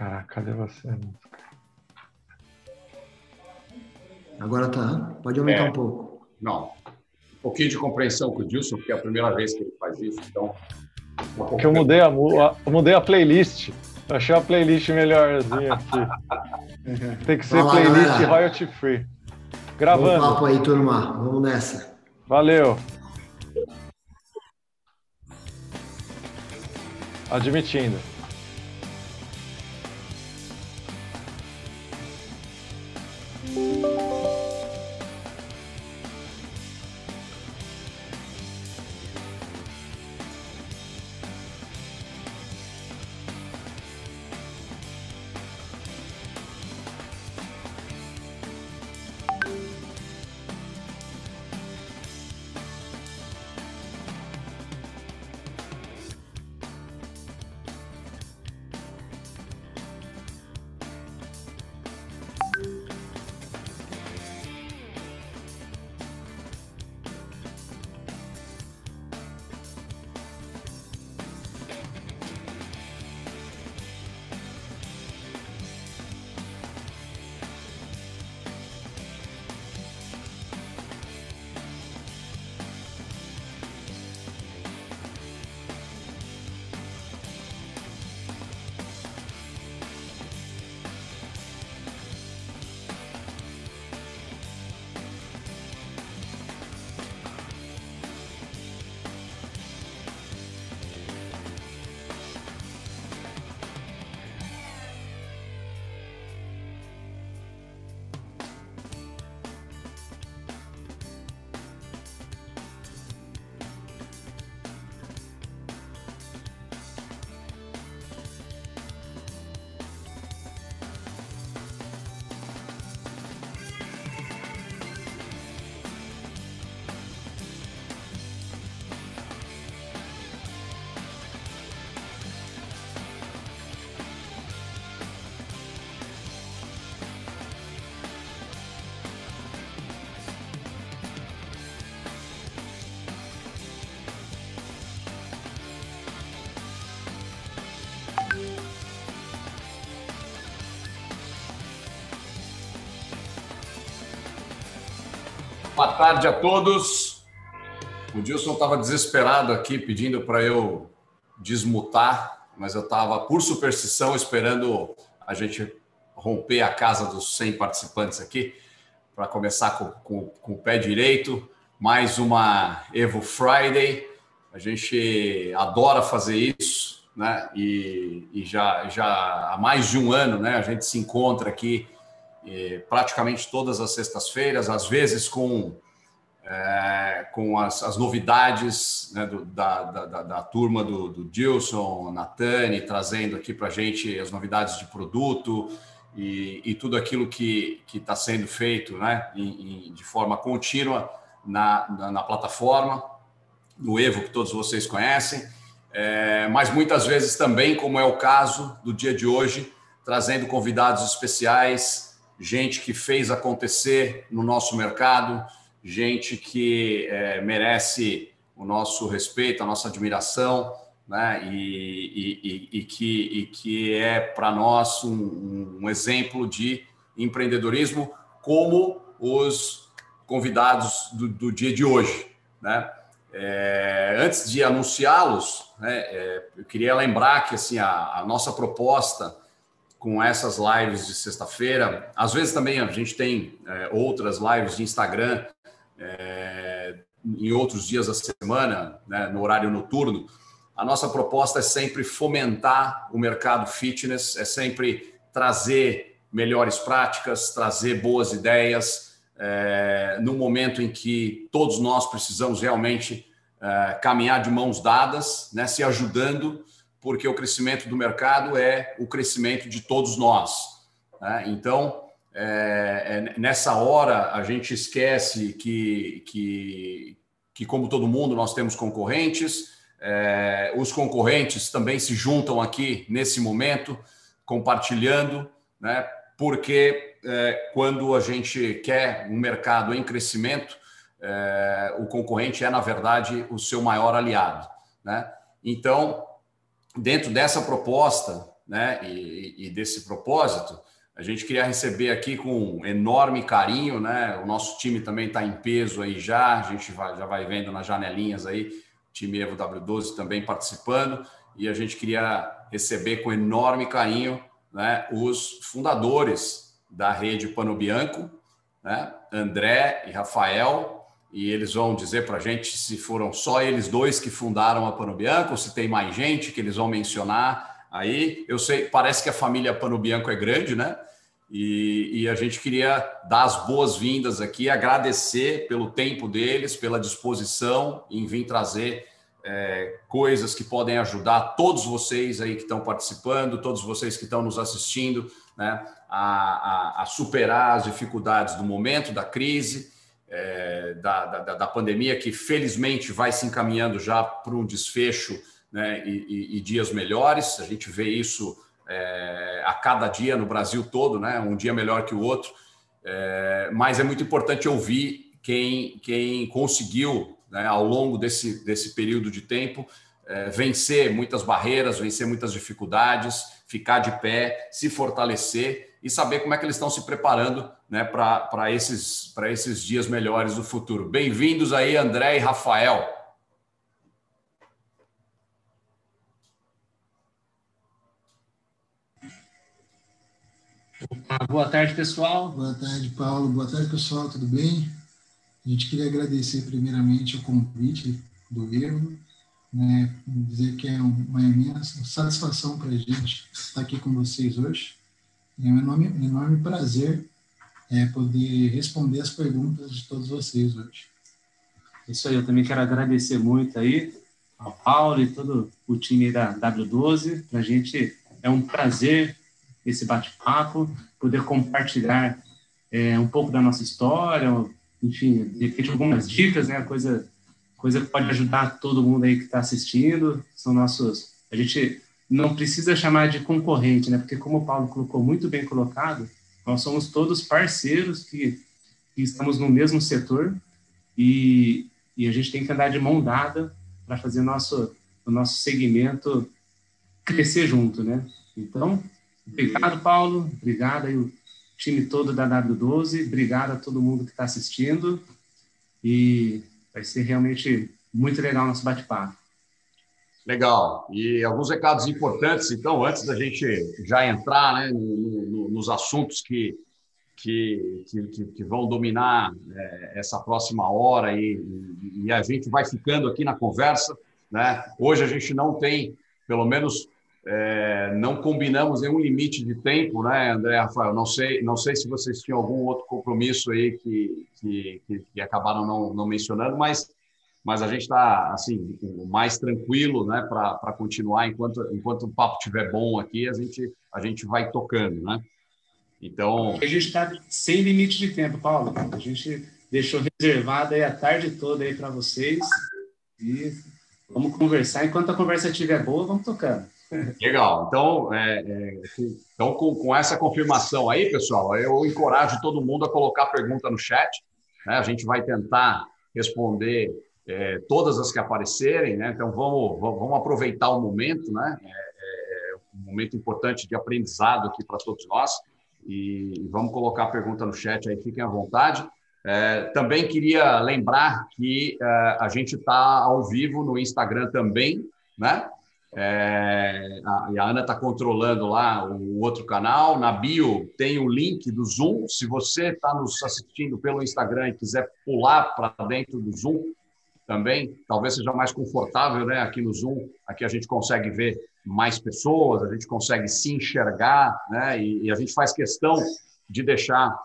Caraca, cadê você? Agora tá. Pode aumentar É. um pouco. Não. Um pouquinho de compreensão com o Dilson, porque é a primeira vez que ele faz isso, então. Porque eu mudei a, eu mudei a playlist. Eu achei a playlist melhorzinha aqui. Tem que ser lá, playlist galera. royalty free. Bom Gravando. papo aí, turma. Vamos nessa. Valeu. Admitindo. Tarde a todos. O Dilson estava desesperado aqui pedindo para eu desmutar, mas eu estava, por superstição, esperando a gente romper a casa dos 100 participantes aqui, para começar com, com- com o pé direito. Mais uma Evo Friday. A gente adora fazer isso, né? E, e já, já há mais de um ano, né? A gente se encontra aqui eh, praticamente todas as sextas-feiras, às vezes com é, com as, as novidades né, do- da, da, da- turma do, do Dilson, Natani, trazendo aqui para a gente as novidades de produto e, e tudo aquilo que está sendo feito né, em- em- de forma contínua na, na, na plataforma, no Evo, que todos vocês conhecem, É, mas muitas vezes também, como é o caso do dia de hoje, trazendo convidados especiais, gente que fez acontecer no nosso mercado, gente que é, merece o nosso respeito, a nossa admiração, né? E, e- e- e que, que é para nós um, um exemplo de empreendedorismo, como os convidados do, do dia de hoje, né? É, antes de anunciá-los, né, é, eu queria lembrar que assim a, a nossa proposta com essas lives de sexta-feira, às vezes também a gente tem é, outras lives de Instagram é, em outros dias da semana, né, no horário noturno. A nossa proposta é sempre fomentar o mercado fitness, é sempre trazer melhores práticas, trazer boas ideias, é, no momento em que todos nós precisamos realmente é, caminhar de mãos dadas, né, se ajudando, porque o crescimento do mercado é o crescimento de todos nós. né? Então, é, é, nessa hora, a gente esquece que, que, que, como todo mundo, nós temos concorrentes, é, os concorrentes também se juntam aqui nesse momento, compartilhando, né? porque é, quando a gente quer um mercado em crescimento, é, o concorrente é, na verdade, o seu maior aliado. Né? Então, dentro dessa proposta, né, e, e desse propósito, a gente queria receber aqui com enorme carinho, né? O nosso time também está em peso aí já, a gente vai, já vai vendo nas janelinhas aí, o time Evo W12 também participando, e a gente queria receber com enorme carinho né, os fundadores da rede Pano Bianco, né, André e Rafael, e eles vão dizer para a gente se foram só eles dois que fundaram a Pano Bianco, ou se tem mais gente que eles vão mencionar aí. Eu sei, parece que a família Pano Bianco é grande, né? E, e a gente queria dar as boas-vindas aqui, agradecer pelo tempo deles, pela disposição em vir trazer é, coisas que podem ajudar todos vocês aí que estão participando, todos vocês que estão nos assistindo, né, a, a, a superar as dificuldades do momento, da crise, é, da, da, da, pandemia, que felizmente vai se encaminhando já para um desfecho né, e, e, e, dias melhores. A gente vê isso é, a cada dia no Brasil todo, né, um dia melhor que o outro. É, mas é muito importante ouvir quem, quem conseguiu né, ao longo desse, desse período de tempo, é, vencer muitas barreiras, vencer muitas dificuldades, ficar de pé, se fortalecer e saber como é que eles estão se preparando né, para esses, esses dias melhores do futuro. Bem-vindos aí, André e Rafael. Boa tarde, pessoal. Boa tarde, Paulo. Boa tarde, pessoal. Tudo bem? A gente queria agradecer primeiramente o convite do Evo, né, dizer que é uma imensa satisfação para a gente estar aqui com vocês hoje. É um enorme, enorme prazer é, poder responder as perguntas de todos vocês hoje. Isso aí, eu também quero agradecer muito aí ao Paulo e todo o time da W12. Para a gente é um prazer esse bate-papo, poder compartilhar é, um pouco da nossa história, enfim, de repente algumas dicas, né? Coisa, coisa que pode ajudar todo mundo aí que está assistindo. São nossos. A gente não precisa chamar de concorrente, né? Porque como o Paulo colocou muito bem colocado, nós somos todos parceiros que, que estamos no mesmo setor e, e a gente tem que andar de mão dada para fazer nosso o nosso segmento crescer junto, né? Então, obrigado, Paulo. Obrigado aí time todo da W12. Obrigado a todo mundo que está assistindo. E vai ser realmente muito legal o nosso bate-papo. Legal. E alguns recados importantes, então, antes da gente já entrar né, no, no, nos assuntos que, que, que, que vão dominar é, essa próxima hora e, e, a gente vai ficando aqui na conversa. Né? Hoje a gente não tem, pelo menos é, não combinamos nenhum limite de tempo, né, André Rafael? Não sei, não sei se vocês tinham algum outro compromisso aí que, que, que, que acabaram não, não mencionando, mas, mas a gente está assim mais tranquilo, né, para continuar enquanto enquanto o papo estiver bom aqui, a gente a gente vai tocando, né? Então a gente está sem limite de tempo, Paulo. A gente deixou reservado aí a tarde toda aí para vocês e vamos conversar. Enquanto a conversa estiver boa, vamos tocando. Legal. Então, é, é, então com, com, essa confirmação aí, pessoal, eu encorajo todo mundo a colocar pergunta no chat. Né? A gente vai tentar responder é, todas as que aparecerem. Né? Então, vamos, vamos aproveitar o momento, né? É, é, um momento importante de aprendizado aqui para todos nós. E vamos colocar a pergunta no chat aí, fiquem à vontade. É, também queria lembrar que é, a gente está ao vivo no Instagram também, né? É, a, a Ana está controlando lá o outro canal. Na bio tem o link do Zoom. Se você está nos assistindo pelo Instagram e quiser pular para dentro do Zoom também, talvez seja mais confortável, né? Aqui no Zoom, aqui a gente consegue ver mais pessoas, a gente consegue se enxergar, né? E, e a gente faz questão de deixar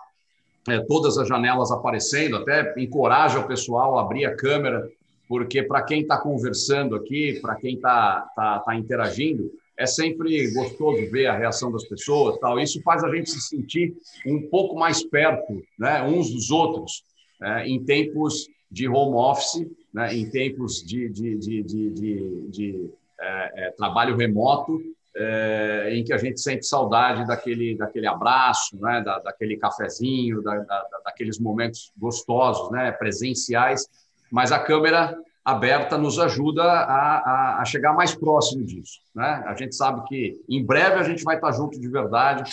é, todas as janelas aparecendo, até encoraja o pessoal a abrir a câmera porque para quem está conversando aqui, para quem está tá, tá interagindo, é sempre gostoso ver a reação das pessoas, tal. Isso faz a gente se sentir um pouco mais perto, né, uns dos outros, é, em tempos de home office, né, em tempos de, de, de, de, de, é, é, trabalho remoto, é, em que a gente sente saudade daquele, daquele abraço, né, da, daquele cafezinho, da, da, daqueles momentos gostosos, né, presenciais mas a câmera aberta nos ajuda a, a, a, chegar mais próximo disso. Né? A gente sabe que em breve a gente vai estar junto de verdade,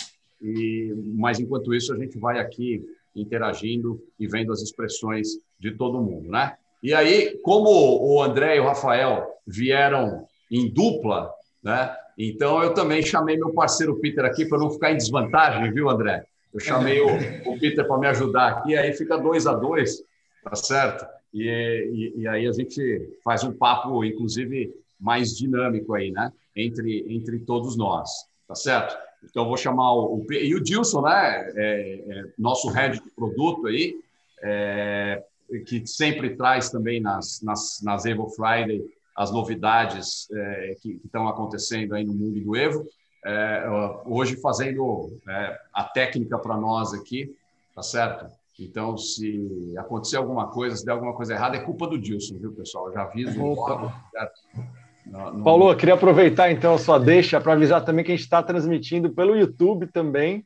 e, mas enquanto isso a gente vai aqui interagindo e vendo as expressões de todo mundo. Né? E aí, como o André e o Rafael vieram em dupla, né? então eu também chamei meu parceiro Peter aqui para não ficar em desvantagem, viu, André? Eu chamei o, o Peter para me ajudar aqui, aí fica dois a dois, tá certo? E, e, e, aí a gente faz um papo, inclusive, mais dinâmico aí, né? Entre, entre todos nós, tá certo? Então, vou chamar o, e o Dilson, né? É, é, nosso head de produto aí, é, que sempre traz também nas, nas, nas Evo Friday as novidades é, que estão acontecendo aí no mundo do Evo. É, hoje fazendo é, a técnica para nós aqui, tá certo? Então, se acontecer alguma coisa, se der alguma coisa errada, é culpa do Dilson, viu, pessoal? Eu já aviso. No, Paulo, eu queria aproveitar então a sua deixa para avisar também que a gente está transmitindo pelo YouTube também.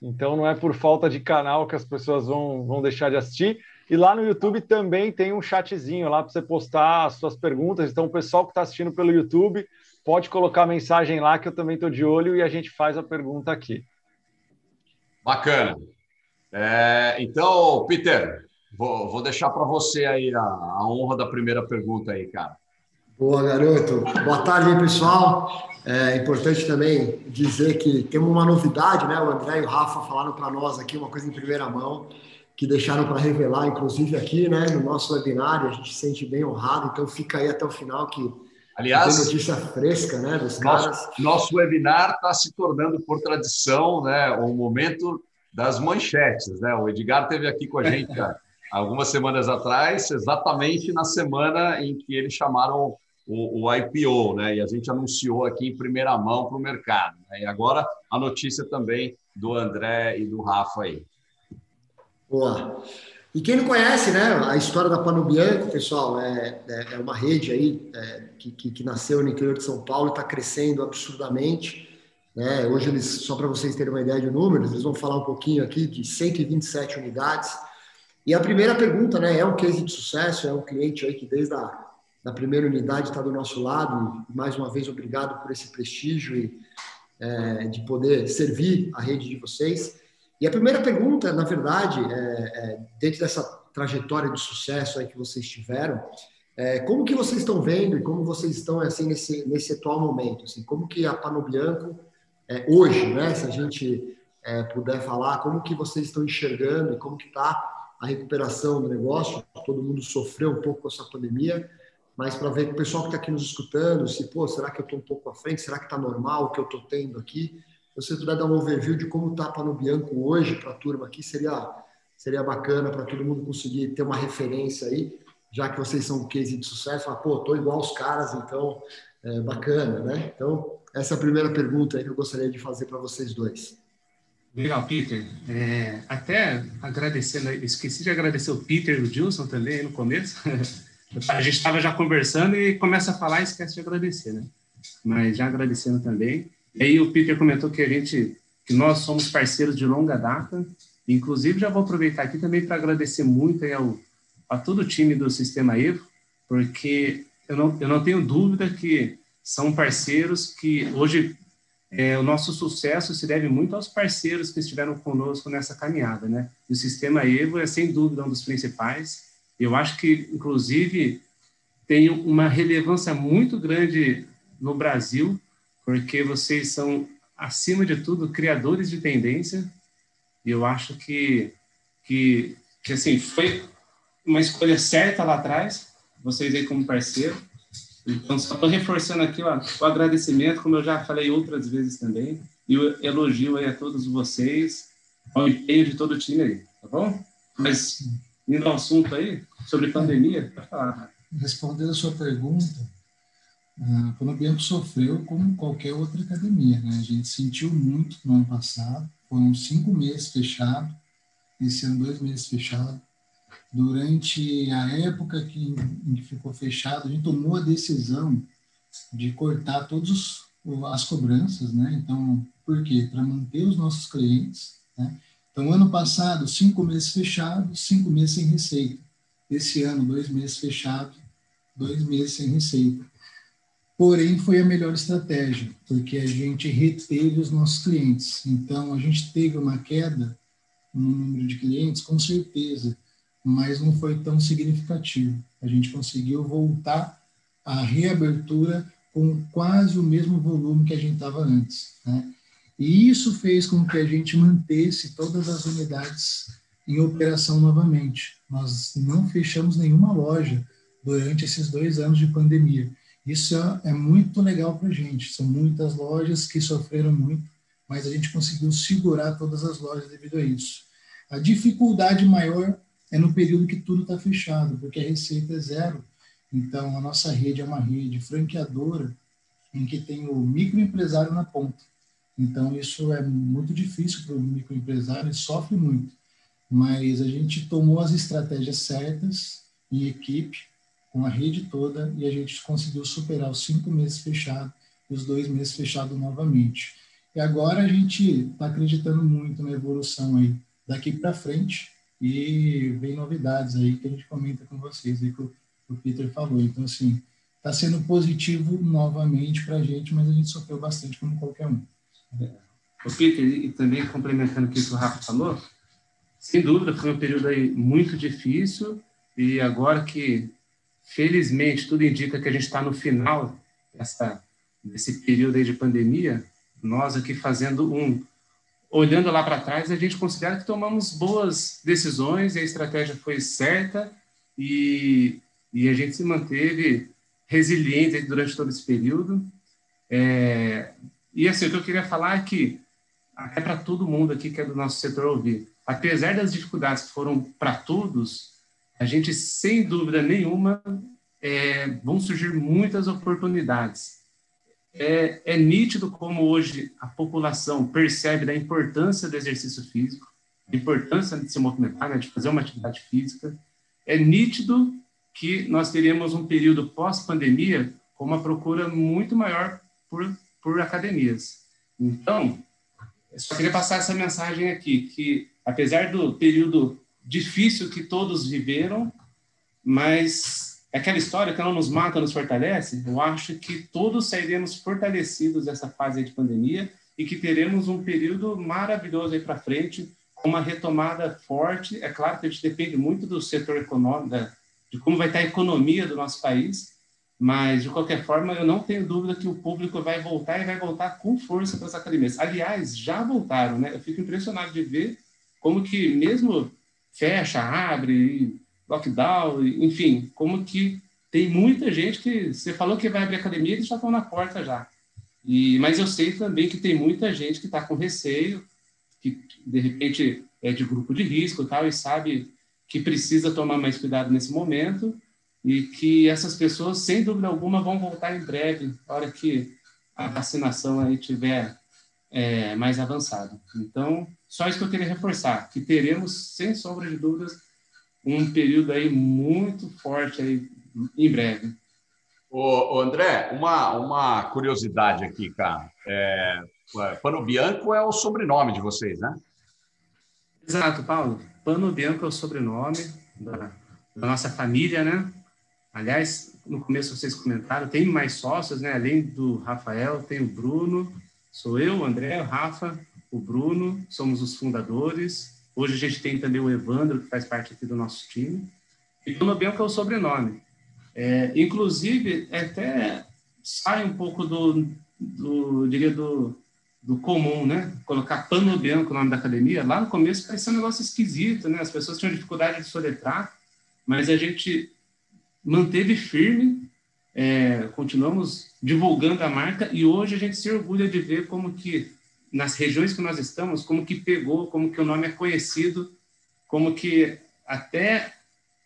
Então, não é por falta de canal que as pessoas vão, vão deixar de assistir. E lá no YouTube também tem um chatzinho lá para você postar as suas perguntas. Então, o pessoal que está assistindo pelo YouTube pode colocar mensagem lá que eu também estou de olho e a gente faz a pergunta aqui. Bacana. É, então, Peter, vou, vou deixar para você aí a, a, honra da primeira pergunta aí, cara. Boa, garoto. Boa tarde, pessoal. É importante também dizer que temos uma novidade, né? O André e o Rafa falaram para nós aqui uma coisa em primeira mão, que deixaram para revelar, inclusive aqui, né, no nosso webinário. A gente se sente bem honrado, então fica aí até o final que Aliás, tem notícia fresca, né, dos nosso, caras. Nosso webinar está se tornando por tradição, né, um momento das manchetes. Né? O Edgar teve aqui com a gente algumas semanas atrás, exatamente na semana em que eles chamaram o, o IPO, né? e a gente anunciou aqui em primeira mão para o mercado. Né? E agora a notícia também do André e do Rafa aí. Boa. E quem não conhece, né, a história da Pano Bianco, pessoal, é, é, é uma rede aí é, que, que, que, nasceu no interior de São Paulo e está crescendo absurdamente. Né? Hoje, eles, só para vocês terem uma ideia de números, eles vão falar um pouquinho aqui de 127 unidades. E a primeira pergunta, né, é um case de sucesso, é um cliente aí que desde a da primeira unidade está do nosso lado. Mais uma vez, obrigado por esse prestígio e é, de poder servir a rede de vocês. E a primeira pergunta, na verdade, é, é, dentro dessa trajetória de sucesso aí que vocês tiveram, é, como que vocês estão vendo e como vocês estão assim nesse nesse atual momento, assim, como que a Pano Bianco é, hoje, né? Se a gente é, puder falar, como que vocês estão enxergando e como que está a recuperação do negócio? Todo mundo sofreu um pouco com essa pandemia, mas para ver o pessoal que está aqui nos escutando, se, pô, será que eu estou um pouco à frente? Será que está normal o que eu estou tendo aqui? Se você puder dar um overview de como está a no Bianco hoje para a turma aqui, seria, seria bacana para todo mundo conseguir ter uma referência aí, já que vocês são um case de sucesso, falar, pô, estou igual os caras, então, é bacana, né? Então, essa é a primeira pergunta que eu gostaria de fazer para vocês dois. Legal, Peter. É, até agradecendo, esqueci de agradecer o Peter e o Gilson também no começo. A gente estava já conversando e começa a falar e esquece de agradecer, né? Mas já agradecendo também. E aí o Peter comentou que a gente, que nós somos parceiros de longa data. Inclusive, já vou aproveitar aqui também para agradecer muito ao, a todo o time do Sistema Evo, porque eu não, eu não tenho dúvida que são parceiros que hoje é, o nosso sucesso se deve muito aos parceiros que estiveram conosco nessa caminhada, né? E o sistema Evo é sem dúvida um dos principais. Eu acho que, inclusive, tem uma relevância muito grande no Brasil, porque vocês são, acima de tudo, criadores de tendência. E eu acho que, que, que assim, foi uma escolha certa lá atrás, vocês aí como parceiro. Então, só estou reforçando aqui ó, o agradecimento, como eu já falei outras vezes também, e o elogio aí a todos vocês, ao empenho de todo o time aí, tá bom? Mas, indo ao assunto aí, sobre pandemia, falar. Respondendo a sua pergunta, a Colombiano sofreu como qualquer outra academia, né? A gente sentiu muito no ano passado, foram cinco meses fechado, esse ano dois meses fechado, durante a época que, em que ficou fechado, a gente tomou a decisão de cortar todas as cobranças, né? Então, por quê? Para manter os nossos clientes, né? Então, ano passado, cinco meses fechados, cinco meses sem receita. Esse ano, dois meses fechados, dois meses sem receita. Porém, foi a melhor estratégia, porque a gente reteve os nossos clientes. Então, a gente teve uma queda no número de clientes, com certeza, mas não foi tão significativo. A gente conseguiu voltar à reabertura com quase o mesmo volume que a gente estava antes. Né? E isso fez com que a gente mantesse todas as unidades em operação novamente. Nós não fechamos nenhuma loja durante esses dois anos de pandemia. Isso é, é muito legal para a gente. São muitas lojas que sofreram muito, mas a gente conseguiu segurar todas as lojas devido a isso. A dificuldade maior é no período que tudo está fechado, porque a receita é zero. Então, a nossa rede é uma rede franqueadora em que tem o microempresário na ponta. Então, isso é muito difícil para o microempresário, ele sofre muito. Mas a gente tomou as estratégias certas em equipe, com a rede toda, e a gente conseguiu superar os cinco meses fechados e os dois meses fechados novamente. E agora a gente está acreditando muito na evolução aí daqui para frente, e vem novidades aí que a gente comenta com vocês, aí que o, o Peter falou. Então, assim, está sendo positivo novamente para a gente, mas a gente sofreu bastante como qualquer um. O Peter, e também complementando o que o Rafa falou, sem dúvida foi um período aí muito difícil e agora que, felizmente, tudo indica que a gente está no final dessa, desse período aí de pandemia, nós aqui fazendo um olhando lá para trás, a gente considera que tomamos boas decisões e a estratégia foi certa e, e a gente se manteve resiliente durante todo esse período. É, e assim, o que eu queria falar é que, até para todo mundo aqui que é do nosso setor ouvir, apesar das dificuldades que foram para todos, a gente, sem dúvida nenhuma, é, vão surgir muitas oportunidades é, é nítido como hoje a população percebe da importância do exercício físico, a importância de se movimentar, né, de fazer uma atividade física. É nítido que nós teríamos um período pós-pandemia com uma procura muito maior por, por academias. Então, só queria passar essa mensagem aqui, que apesar do período difícil que todos viveram, mas é aquela história que não nos mata, nos fortalece. Eu acho que todos sairemos fortalecidos dessa fase de pandemia e que teremos um período maravilhoso aí para frente, uma retomada forte. É claro que a gente depende muito do setor econômico, de como vai estar a economia do nosso país, mas de qualquer forma eu não tenho dúvida que o público vai voltar e vai voltar com força para as academias. Aliás, já voltaram, né? Eu fico impressionado de ver como que mesmo fecha, abre, lockdown, enfim, como que tem muita gente que você falou que vai abrir academia, eles já estão na porta já. E, mas eu sei também que tem muita gente que está com receio, que de repente é de grupo de risco e tal, e sabe que precisa tomar mais cuidado nesse momento e que essas pessoas, sem dúvida alguma, vão voltar em breve, na hora que a vacinação aí tiver é, mais avançada. Então, só isso que eu queria reforçar, que teremos, sem sombra de dúvidas, um período aí muito forte aí em breve. Ô, André, uma, uma curiosidade aqui, cara. É, Pano Bianco é o sobrenome de vocês, né? Exato, Paulo. Pano Bianco é o sobrenome da, da nossa família, né? Aliás, no começo vocês comentaram, tem mais sócios, né? Além do Rafael, tem o Bruno, sou eu, o André, o Rafa, o Bruno, somos os fundadores. Hoje a gente tem também o Evandro, que faz parte aqui do nosso time. E Panobianco é o sobrenome. É, inclusive, até sai um pouco do, do diria, do, do comum, né? Colocar Pano Bianco, o nome da academia, lá no começo parecia um negócio esquisito, né? As pessoas tinham dificuldade de soletrar, mas a gente manteve firme, é, continuamos divulgando a marca e hoje a gente se orgulha de ver como que nas regiões que nós estamos, como que pegou, como que o nome é conhecido, como que até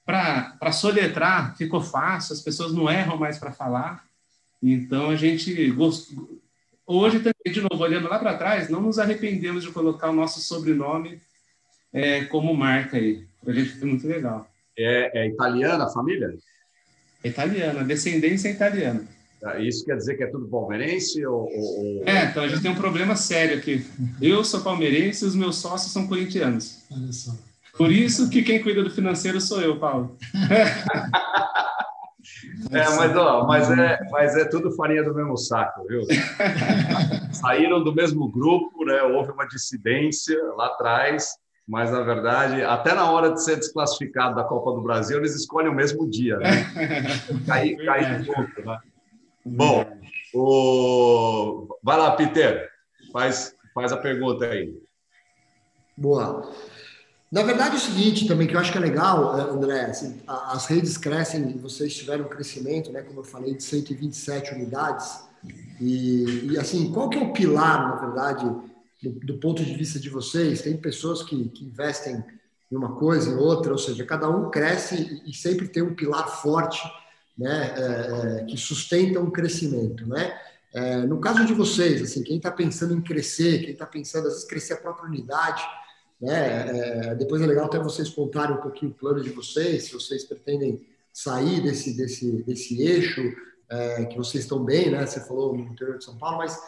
para soletrar ficou fácil, as pessoas não erram mais para falar. Então a gente gostou. Hoje também, de novo, olhando lá para trás, não nos arrependemos de colocar o nosso sobrenome é, como marca aí. A gente foi muito legal. É, é italiana a família? É italiana, descendência italiana. Tá, isso quer dizer que é tudo palmeirense? Ou, ou... É, então a gente tem um problema sério aqui. Eu sou palmeirense e os meus sócios são corintianos. Olha só. Por isso que quem cuida do financeiro sou eu, Paulo. É, mas, ó, mas, é, mas é tudo farinha do mesmo saco, viu? Saíram do mesmo grupo, né? houve uma dissidência lá atrás, mas na verdade, até na hora de ser desclassificado da Copa do Brasil, eles escolhem o mesmo dia, né? Cair, cair junto, né? Bom, o... vai lá, Peter, faz, faz a pergunta aí. Boa. Na verdade, é o seguinte também, que eu acho que é legal, eh, André, assim, as redes crescem vocês tiveram um crescimento, né, como eu falei, de 127 unidades. E, e assim, qual que é o pilar, na verdade, do, do ponto de vista de vocês? Tem pessoas que, que, investem em uma coisa, em outra, ou seja, cada um cresce e sempre tem um pilar forte, né, é, é, que sustenta um crescimento, né? É, no caso de vocês, assim, quem está pensando em crescer, quem está pensando às vezes crescer a própria unidade, né? É, depois é legal até vocês contarem um pouquinho o plano de vocês, se vocês pretendem sair desse, desse, desse eixo, é, que vocês estão bem, né? Você falou no interior de São Paulo, mas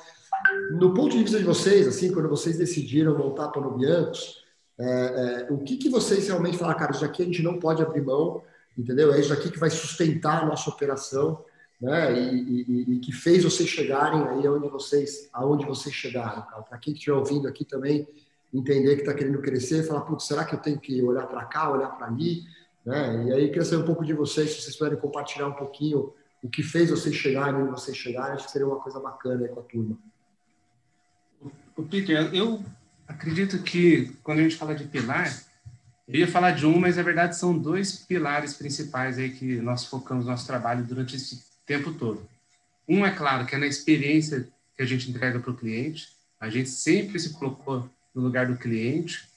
no ponto de vista de vocês, assim, quando vocês decidiram montar para o Biancos, o que, que vocês realmente falaram, cara, isso aqui a gente não pode abrir mão, entendeu? É isso aqui que vai sustentar a nossa operação, né? E, e, e que fez vocês chegarem aí aonde vocês, aonde vocês chegaram, Para quem estiver ouvindo aqui também, entender que está querendo crescer, falar, putz, será que eu tenho que olhar para cá, olhar para ali? Né? E aí, queria saber um pouco de vocês, se vocês puderem compartilhar um pouquinho o que fez vocês chegarem onde vocês chegarem, acho que seria uma coisa bacana aí com a turma. O Peter, eu acredito que quando a gente fala de pilar, eu ia falar de um, mas na verdade são dois pilares principais aí que nós focamos nosso trabalho durante esse tempo todo. Um é claro que é na experiência que a gente entrega para o cliente. A gente sempre se colocou no lugar do cliente.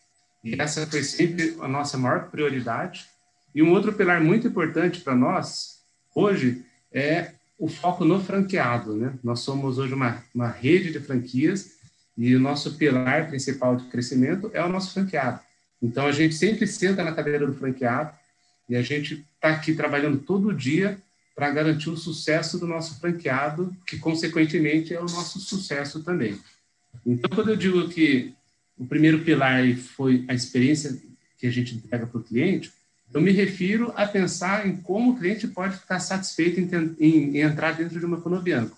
E essa foi sempre a nossa maior prioridade. E um outro pilar muito importante para nós, hoje, é o foco no franqueado. Né? Nós somos hoje uma, uma rede de franquias e o nosso pilar principal de crescimento é o nosso franqueado. Então, a gente sempre senta na cadeira do franqueado e a gente está aqui trabalhando todo dia para garantir o sucesso do nosso franqueado, que, consequentemente, é o nosso sucesso também. Então, quando eu digo que o primeiro pilar foi a experiência que a gente entrega para o cliente, eu me refiro a pensar em como o cliente pode ficar satisfeito em, em, em entrar dentro de uma Fonobianco.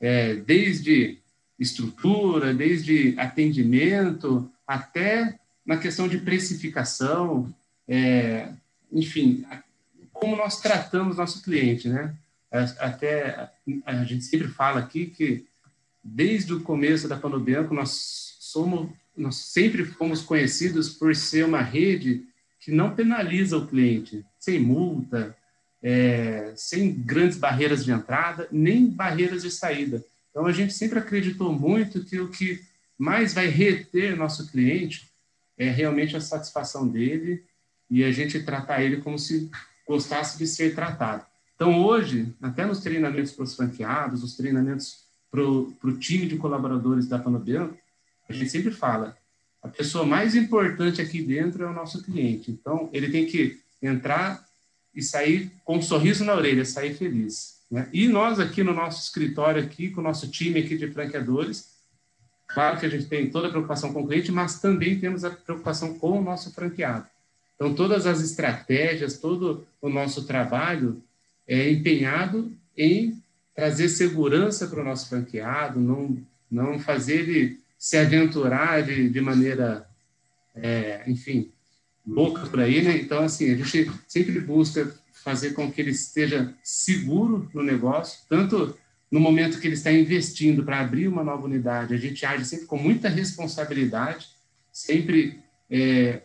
É, desde estrutura, desde atendimento, até na questão de precificação, é, enfim, como nós tratamos nosso cliente, né? Até a gente sempre fala aqui que desde o começo da Panobianco nós somos nós sempre fomos conhecidos por ser uma rede que não penaliza o cliente, sem multa, é, sem grandes barreiras de entrada, nem barreiras de saída. Então, a gente sempre acreditou muito que o que mais vai reter nosso cliente é realmente a satisfação dele e a gente tratar ele como se gostasse de ser tratado. Então, hoje, até nos treinamentos para os franqueados, os treinamentos para o time de colaboradores da Panobianco, a gente sempre fala, a pessoa mais importante aqui dentro é o nosso cliente. Então, ele tem que entrar e sair com um sorriso na orelha, sair feliz. Né? E nós aqui no nosso escritório, aqui com o nosso time aqui de franqueadores, claro que a gente tem toda a preocupação com o cliente, mas também temos a preocupação com o nosso franqueado. Então, todas as estratégias, todo o nosso trabalho é empenhado em trazer segurança para o nosso franqueado, não, não fazer ele se aventurar de, de maneira, é, enfim, louca por aí, né? Então, assim, a gente sempre busca fazer com que ele esteja seguro no negócio, tanto no momento que ele está investindo para abrir uma nova unidade, a gente age sempre com muita responsabilidade, sempre é,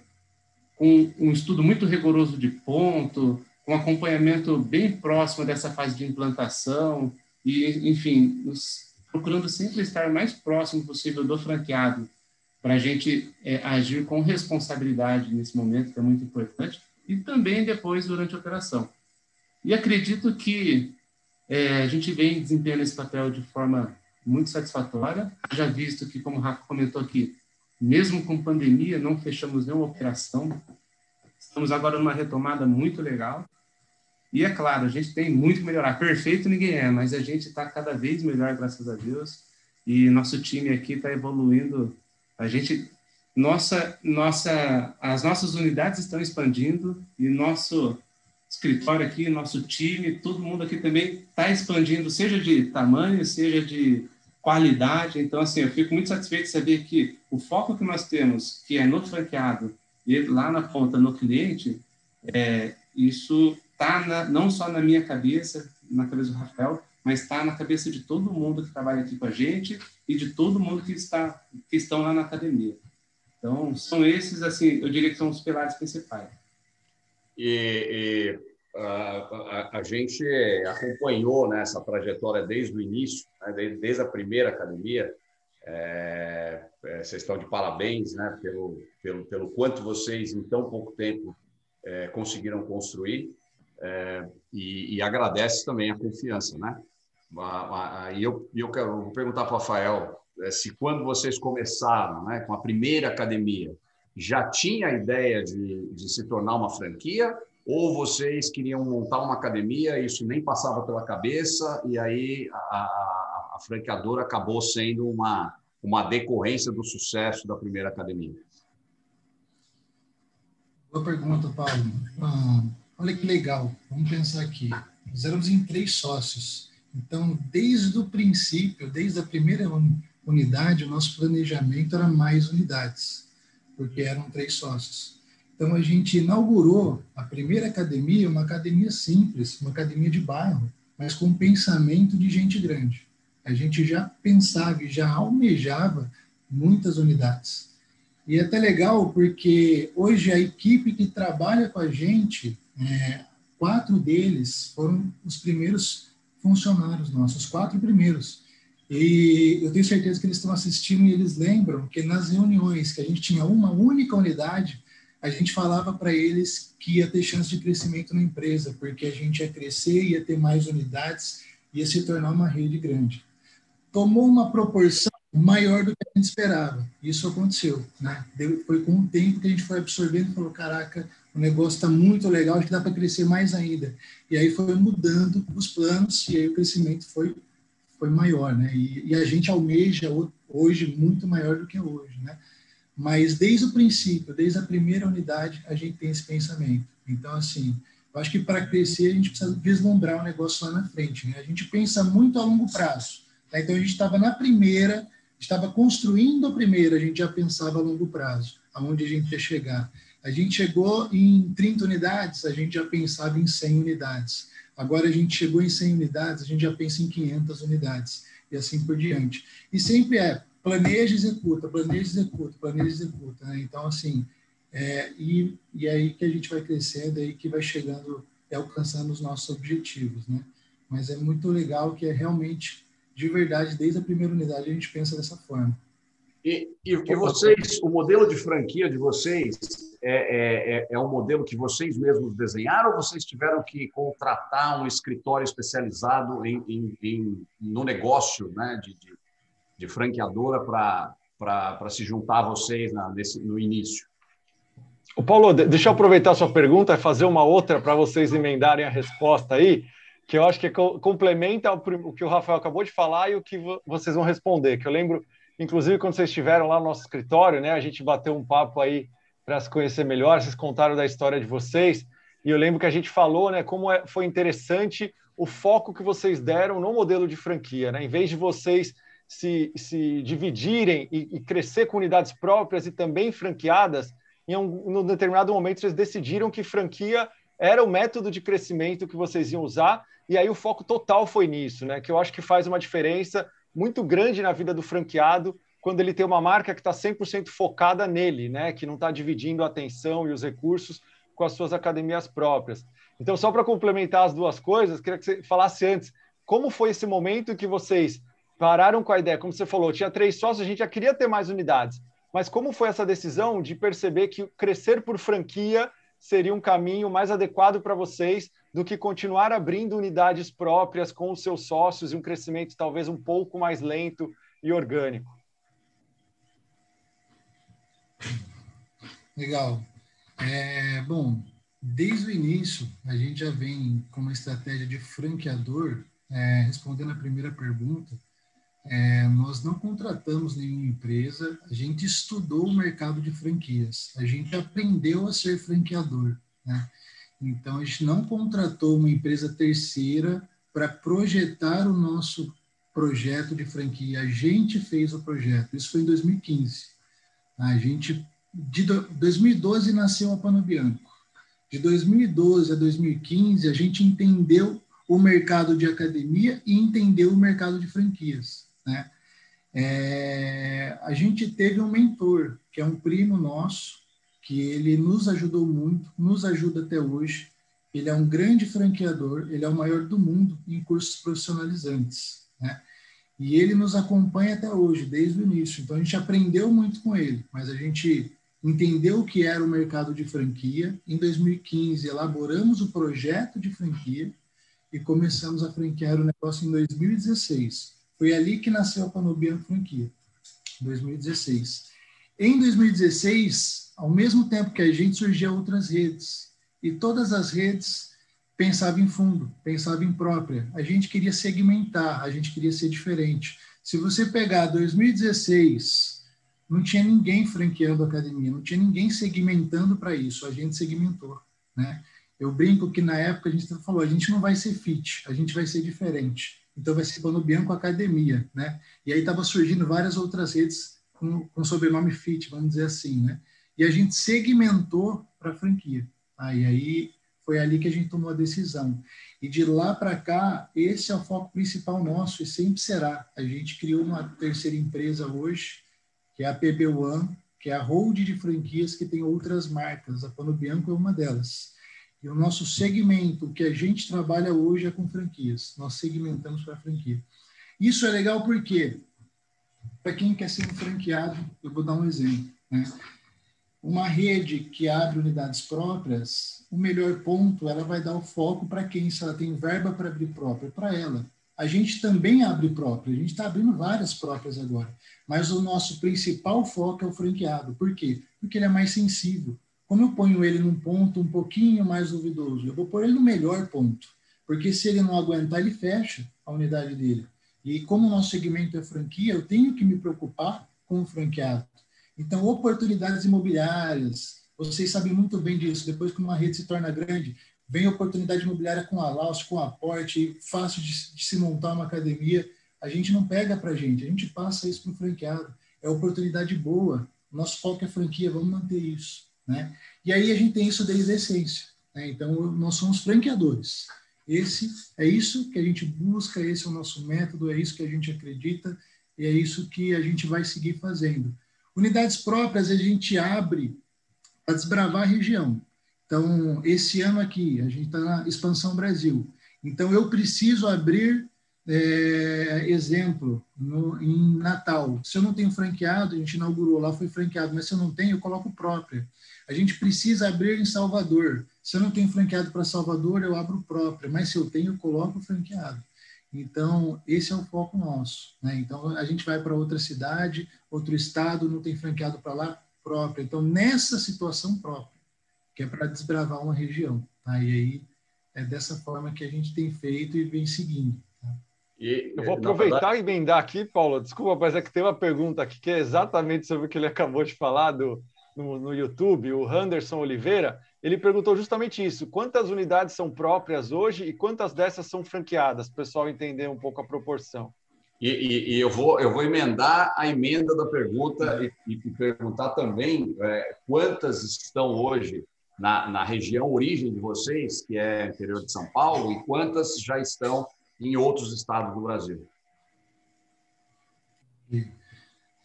com um estudo muito rigoroso de ponto, com acompanhamento bem próximo dessa fase de implantação, e, enfim, nos procurando sempre estar mais próximo possível do franqueado, para a gente é, agir com responsabilidade nesse momento, que é muito importante, e também depois durante a operação. E acredito que é, a gente vem desempenhando esse papel de forma muito satisfatória, já visto que, como o Rafa comentou aqui, mesmo com pandemia, não fechamos nenhuma operação, estamos agora numa retomada muito legal, e é claro, a gente tem muito que melhorar. Perfeito ninguém é, mas a gente está cada vez melhor, graças a Deus. E nosso time aqui está evoluindo. A gente, nossa, nossa, as nossas unidades estão expandindo e nosso escritório aqui, nosso time, todo mundo aqui também está expandindo, seja de tamanho, seja de qualidade. Então, assim, eu fico muito satisfeito de saber que o foco que nós temos, que é no franqueado e lá na ponta no cliente, é, isso está não só na minha cabeça, na cabeça do Rafael, mas está na cabeça de todo mundo que trabalha aqui com a gente e de todo mundo que está que estão lá na academia. Então, são esses, assim, eu diria que são os pilares principais. E, e a, a, a, gente acompanhou né, essa trajetória desde o início, né, desde, desde, a primeira academia. É, é, vocês estão de parabéns né, pelo, pelo, pelo quanto vocês, em tão pouco tempo, é, conseguiram construir. É, e, e, agradece também a confiança, né? E eu, eu quero perguntar para o Rafael é, se quando vocês começaram, né, com a primeira academia, já tinha a ideia de, de se tornar uma franquia ou vocês queriam montar uma academia, isso nem passava pela cabeça, e aí a, a, a, franqueadora acabou sendo uma, uma decorrência do sucesso da primeira academia? Boa pergunta, Paulo. Ah, olha que legal, vamos pensar aqui. Nós éramos em três sócios, então, desde o princípio, desde a primeira unidade, o nosso planejamento era mais unidades porque eram três sócios. Então a gente inaugurou a primeira academia, uma academia simples, uma academia de bairro, mas com pensamento de gente grande. A gente já pensava e já almejava muitas unidades. E é até legal porque hoje a equipe que trabalha com a gente, é, quatro deles foram os primeiros funcionários nossos, os quatro primeiros. E eu tenho certeza que eles estão assistindo e eles lembram que nas reuniões que a gente tinha uma única unidade, a gente falava para eles que ia ter chance de crescimento na empresa, porque a gente ia crescer, ia ter mais unidades, ia se tornar uma rede grande. Tomou uma proporção maior do que a gente esperava. Isso aconteceu, né? Foi com o tempo que a gente foi absorvendo e falou, caraca, o negócio está muito legal, acho que dá para crescer mais ainda. E aí foi mudando os planos e aí o crescimento foi foi maior, né? E, e, a gente almeja hoje muito maior do que hoje, né? Mas desde o princípio, desde a primeira unidade, a gente tem esse pensamento. Então, assim, eu acho que para crescer a gente precisa vislumbrar o negócio lá na frente, né? A gente pensa muito a longo prazo. Tá? Então, a gente estava na primeira, estava construindo a primeira, a gente já pensava a longo prazo, aonde a gente ia chegar. A gente chegou em 30 unidades, a gente já pensava em 100 unidades. Agora a gente chegou em 100 unidades, a gente já pensa em 500 unidades e assim por diante. E sempre é planeja, executa, planeja, executa, planeja, executa. Né? Então, assim, é, e, e é aí que a gente vai crescendo, é aí que vai chegando e alcançando os nossos objetivos, né? Mas é muito legal que é realmente, de verdade, desde a primeira unidade a gente pensa dessa forma. E, e, e vocês, o modelo de franquia de vocês é, é, é, é um modelo que vocês mesmos desenharam ou vocês tiveram que contratar um escritório especializado em, em, em no negócio né, de, de, de franqueadora para se juntar a vocês na, nesse, no início? O Paulo, deixa eu aproveitar a sua pergunta e fazer uma outra para vocês emendarem a resposta aí, que eu acho que complementa o que o Rafael acabou de falar e o que vocês vão responder. Que eu lembro Inclusive, quando vocês estiveram lá no nosso escritório, né, a gente bateu um papo aí para se conhecer melhor, vocês contaram da história de vocês, e eu lembro que a gente falou né, como é, foi interessante o foco que vocês deram no modelo de franquia. Né? Em vez de vocês se, se dividirem e, e crescer com unidades próprias e também franqueadas, em um, um determinado momento vocês decidiram que franquia era o método de crescimento que vocês iam usar, e aí o foco total foi nisso, né? Que eu acho que faz uma diferença muito grande na vida do franqueado quando ele tem uma marca que está 100% focada nele, né? que não está dividindo a atenção e os recursos com as suas academias próprias. Então, só para complementar as duas coisas, queria que você falasse antes, como foi esse momento que vocês pararam com a ideia? Como você falou, tinha três sócios, a gente já queria ter mais unidades, mas como foi essa decisão de perceber que crescer por franquia seria um caminho mais adequado para vocês do que continuar abrindo unidades próprias com os seus sócios e um crescimento talvez um pouco mais lento e orgânico. Legal. É, bom, desde o início, a gente já vem com uma estratégia de franqueador, é, respondendo a primeira pergunta, é, nós não contratamos nenhuma empresa, a gente estudou o mercado de franquias, a gente aprendeu a ser franqueador. Né? Então, a gente não contratou uma empresa terceira para projetar o nosso projeto de franquia. A gente fez o projeto. Isso foi em 2015. A gente, de 2012 nasceu a Pano Bianco. De 2012 a 2015, a gente entendeu o mercado de academia e entendeu o mercado de franquias. Né? É, a gente teve um mentor, que é um primo nosso, que ele nos ajudou muito, nos ajuda até hoje. Ele é um grande franqueador, ele é o maior do mundo em cursos profissionalizantes. Né? E ele nos acompanha até hoje, desde o início. Então a gente aprendeu muito com ele, mas a gente entendeu o que era o mercado de franquia. Em 2015, elaboramos o projeto de franquia e começamos a franquear o negócio em 2016. Foi ali que nasceu a Panobian Franquia, 2016. Em 2016, ao mesmo tempo que a gente surgiam outras redes, e todas as redes pensavam em fundo, pensavam em própria. A gente queria segmentar, a gente queria ser diferente. Se você pegar 2016, não tinha ninguém franqueando a academia, não tinha ninguém segmentando para isso, a gente segmentou, né? Eu brinco que na época a gente falou, a gente não vai ser fit, a gente vai ser diferente. Então vai ser Pano Bianco Academia, né? E aí estava surgindo várias outras redes com, com sobrenome fit, vamos dizer assim, né? E a gente segmentou para a franquia. Aí aí foi ali que a gente tomou a decisão. E de lá para cá, esse é o foco principal nosso e sempre será. A gente criou uma terceira empresa hoje, que é a PB One, que é a hold de franquias que tem outras marcas. A Pano Bianco é uma delas. E o nosso segmento, que a gente trabalha hoje é com franquias. Nós segmentamos para franquia. Isso é legal porque, para quem quer ser um franqueado, eu vou dar um exemplo. Né? Uma rede que abre unidades próprias, o melhor ponto, ela vai dar o foco para quem, se ela tem verba para abrir própria, para ela. A gente também abre própria, a gente está abrindo várias próprias agora. Mas o nosso principal foco é o franqueado. Por quê? Porque ele é mais sensível como eu ponho ele num ponto um pouquinho mais duvidoso? Eu vou pôr ele no melhor ponto, porque se ele não aguentar, ele fecha a unidade dele. E como o nosso segmento é franquia, eu tenho que me preocupar com o franqueado. Então, oportunidades imobiliárias, vocês sabem muito bem disso. Depois que uma rede se torna grande, vem oportunidade imobiliária com a Laos, com aporte, fácil de, de se montar uma academia. A gente não pega para a gente, a gente passa isso para o franqueado. É oportunidade boa. Nosso foco é franquia, vamos manter isso. Né? E aí a gente tem isso desde a essência. Né? Então, nós somos franqueadores. Esse é isso que a gente busca, esse é o nosso método, é isso que a gente acredita e é isso que a gente vai seguir fazendo. Unidades próprias a gente abre para desbravar a região. Então, esse ano aqui, a gente está na Expansão Brasil. Então, eu preciso abrir é, exemplo, no, em Natal. Se eu não tenho franqueado, a gente inaugurou lá, foi franqueado, mas se eu não tenho, eu coloco própria. A gente precisa abrir em Salvador. Se eu não tenho franqueado para Salvador, eu abro própria, mas se eu tenho, eu coloco franqueado. Então, esse é o foco nosso. Né? Então, a gente vai para outra cidade, outro estado, não tem franqueado para lá, própria. Então, nessa situação própria, que é para desbravar uma região. Tá? E aí, é dessa forma que a gente tem feito e vem seguindo. Tá? E, eu vou aproveitar verdade... e emendar aqui, Paulo. Desculpa, mas é que tem uma pergunta aqui que é exatamente sobre o que ele acabou de falar do, no, no YouTube, o Anderson Oliveira, ele perguntou justamente isso: quantas unidades são próprias hoje e quantas dessas são franqueadas? Para o pessoal entender um pouco a proporção. E, e, e, eu, vou, eu vou emendar a emenda da pergunta e, e perguntar também é, quantas estão hoje na, na região origem de vocês, que é interior de São Paulo, e quantas já estão em outros estados do Brasil.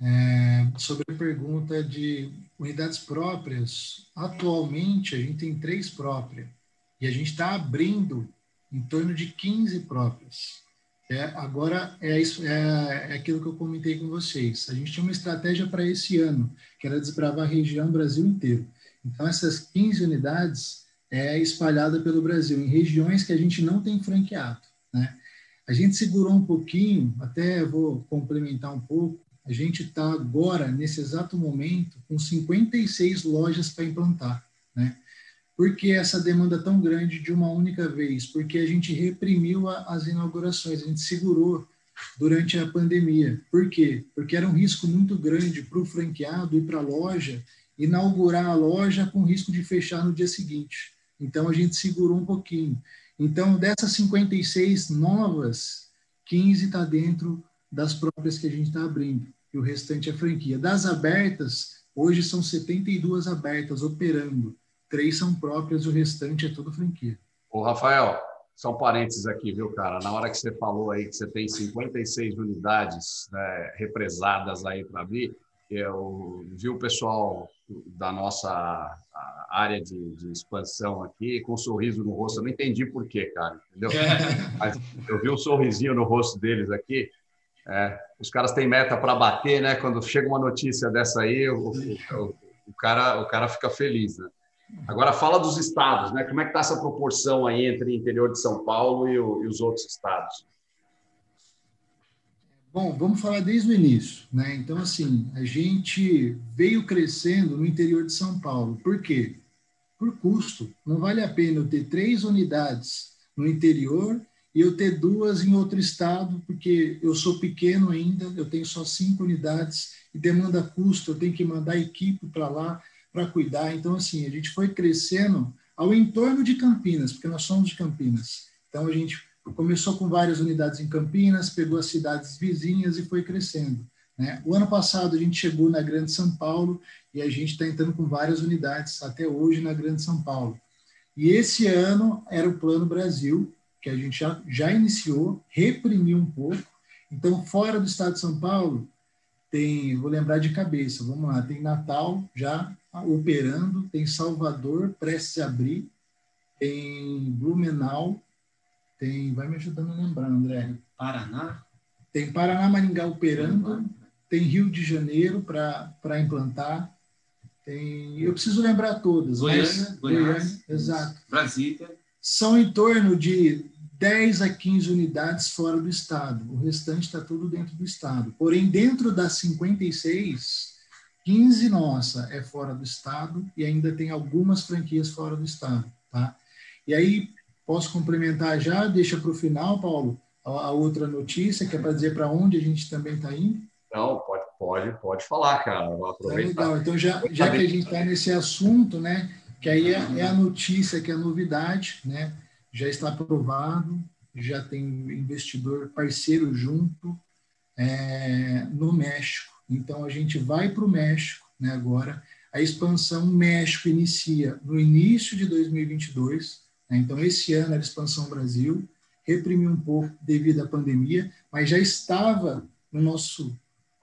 É, sobre a pergunta de unidades próprias, atualmente a gente tem três próprias e a gente está abrindo em torno de 15 próprias. É, agora é, isso, é, é aquilo que eu comentei com vocês. A gente tinha uma estratégia para esse ano, que era desbravar a região Brasil inteiro. Então, essas 15 unidades é espalhada pelo Brasil, em regiões que a gente não tem franqueado. Né? A gente segurou um pouquinho, até vou complementar um pouco, a gente está agora, nesse exato momento, com 56 lojas para implantar. Né? Por que essa demanda tão grande de uma única vez? Porque a gente reprimiu a, as inaugurações, a gente segurou durante a pandemia. Por quê? Porque era um risco muito grande para o franqueado e para a loja inaugurar a loja com risco de fechar no dia seguinte. Então a gente segurou um pouquinho. Então, dessas 56 novas, 15 está dentro das próprias que a gente está abrindo, e o restante é franquia. Das abertas, hoje são 72 abertas operando, três são próprias, o restante é tudo franquia. Ô, Rafael, só um parênteses aqui, viu, cara? Na hora que você falou aí que você tem 56 unidades né, represadas aí para abrir, eu vi o pessoal da nossa área de, de, expansão aqui com um sorriso no rosto. Eu não entendi por quê, cara, entendeu? Mas eu vi um sorrisinho no rosto deles aqui. É, os caras têm meta para bater, né? Quando chega uma notícia dessa aí, o, o, o, cara, o cara fica feliz, né? Agora fala dos estados, né? Como é que está essa proporção aí entre o interior de São Paulo e, o, e os outros estados? Bom, vamos falar desde o início, né? Então, assim, a gente veio crescendo no interior de São Paulo. Por quê? Por custo. Não vale a pena eu ter três unidades no interior e eu ter duas em outro estado, porque eu sou pequeno ainda, eu tenho só cinco unidades e demanda custo, eu tenho que mandar equipe para lá para cuidar. Então, assim, a gente foi crescendo ao entorno de Campinas, porque nós somos de Campinas. Então, a gente começou com várias unidades em Campinas, pegou as cidades vizinhas e foi crescendo. Né? O ano passado, a gente chegou na Grande São Paulo e a gente está entrando com várias unidades até hoje na Grande São Paulo. E esse ano era o Plano Brasil, que a gente já, já iniciou, reprimiu um pouco. Então, fora do estado de São Paulo, tem, vou lembrar de cabeça, vamos lá, tem Natal já operando, tem Salvador prestes a abrir, tem Blumenau, tem, vai me ajudando a lembrar, André. Paraná? Tem Paraná, Maringá operando, tem Rio de Janeiro para implantar, tem, eu preciso lembrar todas. Goiânia, Goiânia, Goiânia exato. Brasília. São em torno de 10 a 15 unidades fora do estado. O restante está tudo dentro do estado. Porém, dentro das 56, 15 nossa é fora do estado e ainda tem algumas franquias fora do estado, tá? E aí posso complementar já, deixa para o final, Paulo, a, a, outra notícia que é para dizer para onde a gente também está indo. Não, pode, pode, pode falar, cara. Tá legal. Então já, já que a gente está nesse assunto, né? Que aí é, é a notícia, que é a novidade, né? Já está aprovado, já tem investidor parceiro junto é, no México. Então, a gente vai para o México né, agora. A expansão México inicia no início de 2022. Né, então, esse ano era expansão Brasil, reprimiu um pouco devido à pandemia, mas já estava no nosso,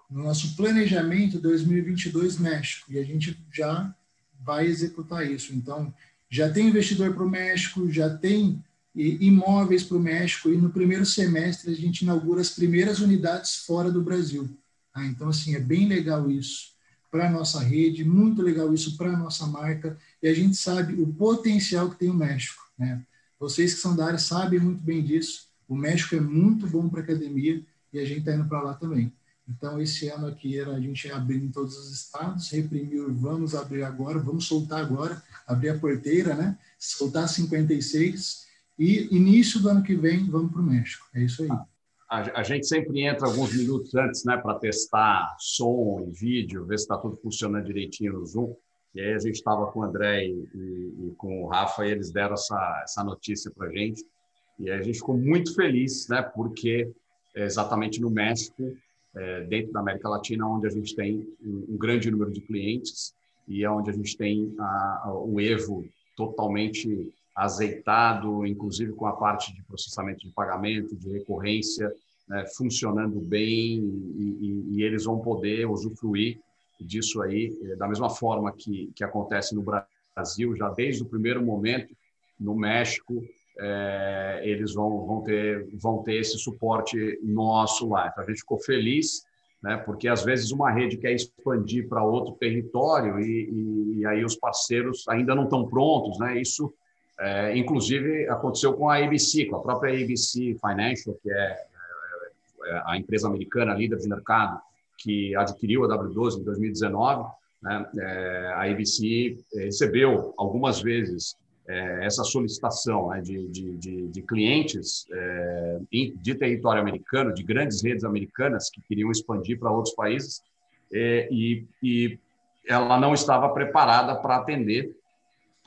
no nosso planejamento 2022 México, e a gente já vai executar isso. Então, já tem investidor para o México, já tem imóveis para o México, e no primeiro semestre a gente inaugura as primeiras unidades fora do Brasil. Ah, então, assim, é bem legal isso para a nossa rede, muito legal isso para a nossa marca, e a gente sabe o potencial que tem o México. Né? Vocês que são da área sabem muito bem disso. O México é muito bom para academia e a gente está indo para lá também. Então, esse ano aqui era a gente abrir em todos os estados, reprimiu, vamos abrir agora, vamos soltar agora, abrir a porteira, né? Soltar 56 e início do ano que vem vamos para o México. É isso aí. A, a, gente sempre entra alguns minutos antes, né, para testar som e vídeo, ver se está tudo funcionando direitinho no Zoom. E aí a gente estava com o André e, e, e, com o Rafa e eles deram essa, essa notícia para a gente. E a gente ficou muito feliz, né, porque é exatamente no México é, dentro da América Latina, onde a gente tem um, grande número de clientes e é onde a gente tem a, a, o Evo totalmente azeitado, inclusive com a parte de processamento de pagamento, de recorrência, né, funcionando bem e, e, e, eles vão poder usufruir disso aí é, da mesma forma que, que acontece no Brasil, já desde o primeiro momento, no México, é, eles vão, vão, ter, vão ter esse suporte nosso lá. Então, a gente ficou feliz, né, porque às vezes uma rede quer expandir para outro território e, e, aí os parceiros ainda não estão prontos. Né? Isso, é, inclusive, aconteceu com a ABC, com a própria ABC Financial, que é, é, é a empresa americana líder de mercado que adquiriu a W12 em 2019. Né? É, a ABC recebeu algumas vezes é, essa solicitação né, de, de, de, de, clientes é, de território americano, de grandes redes americanas que queriam expandir para outros países, é, e, e, ela não estava preparada para atender,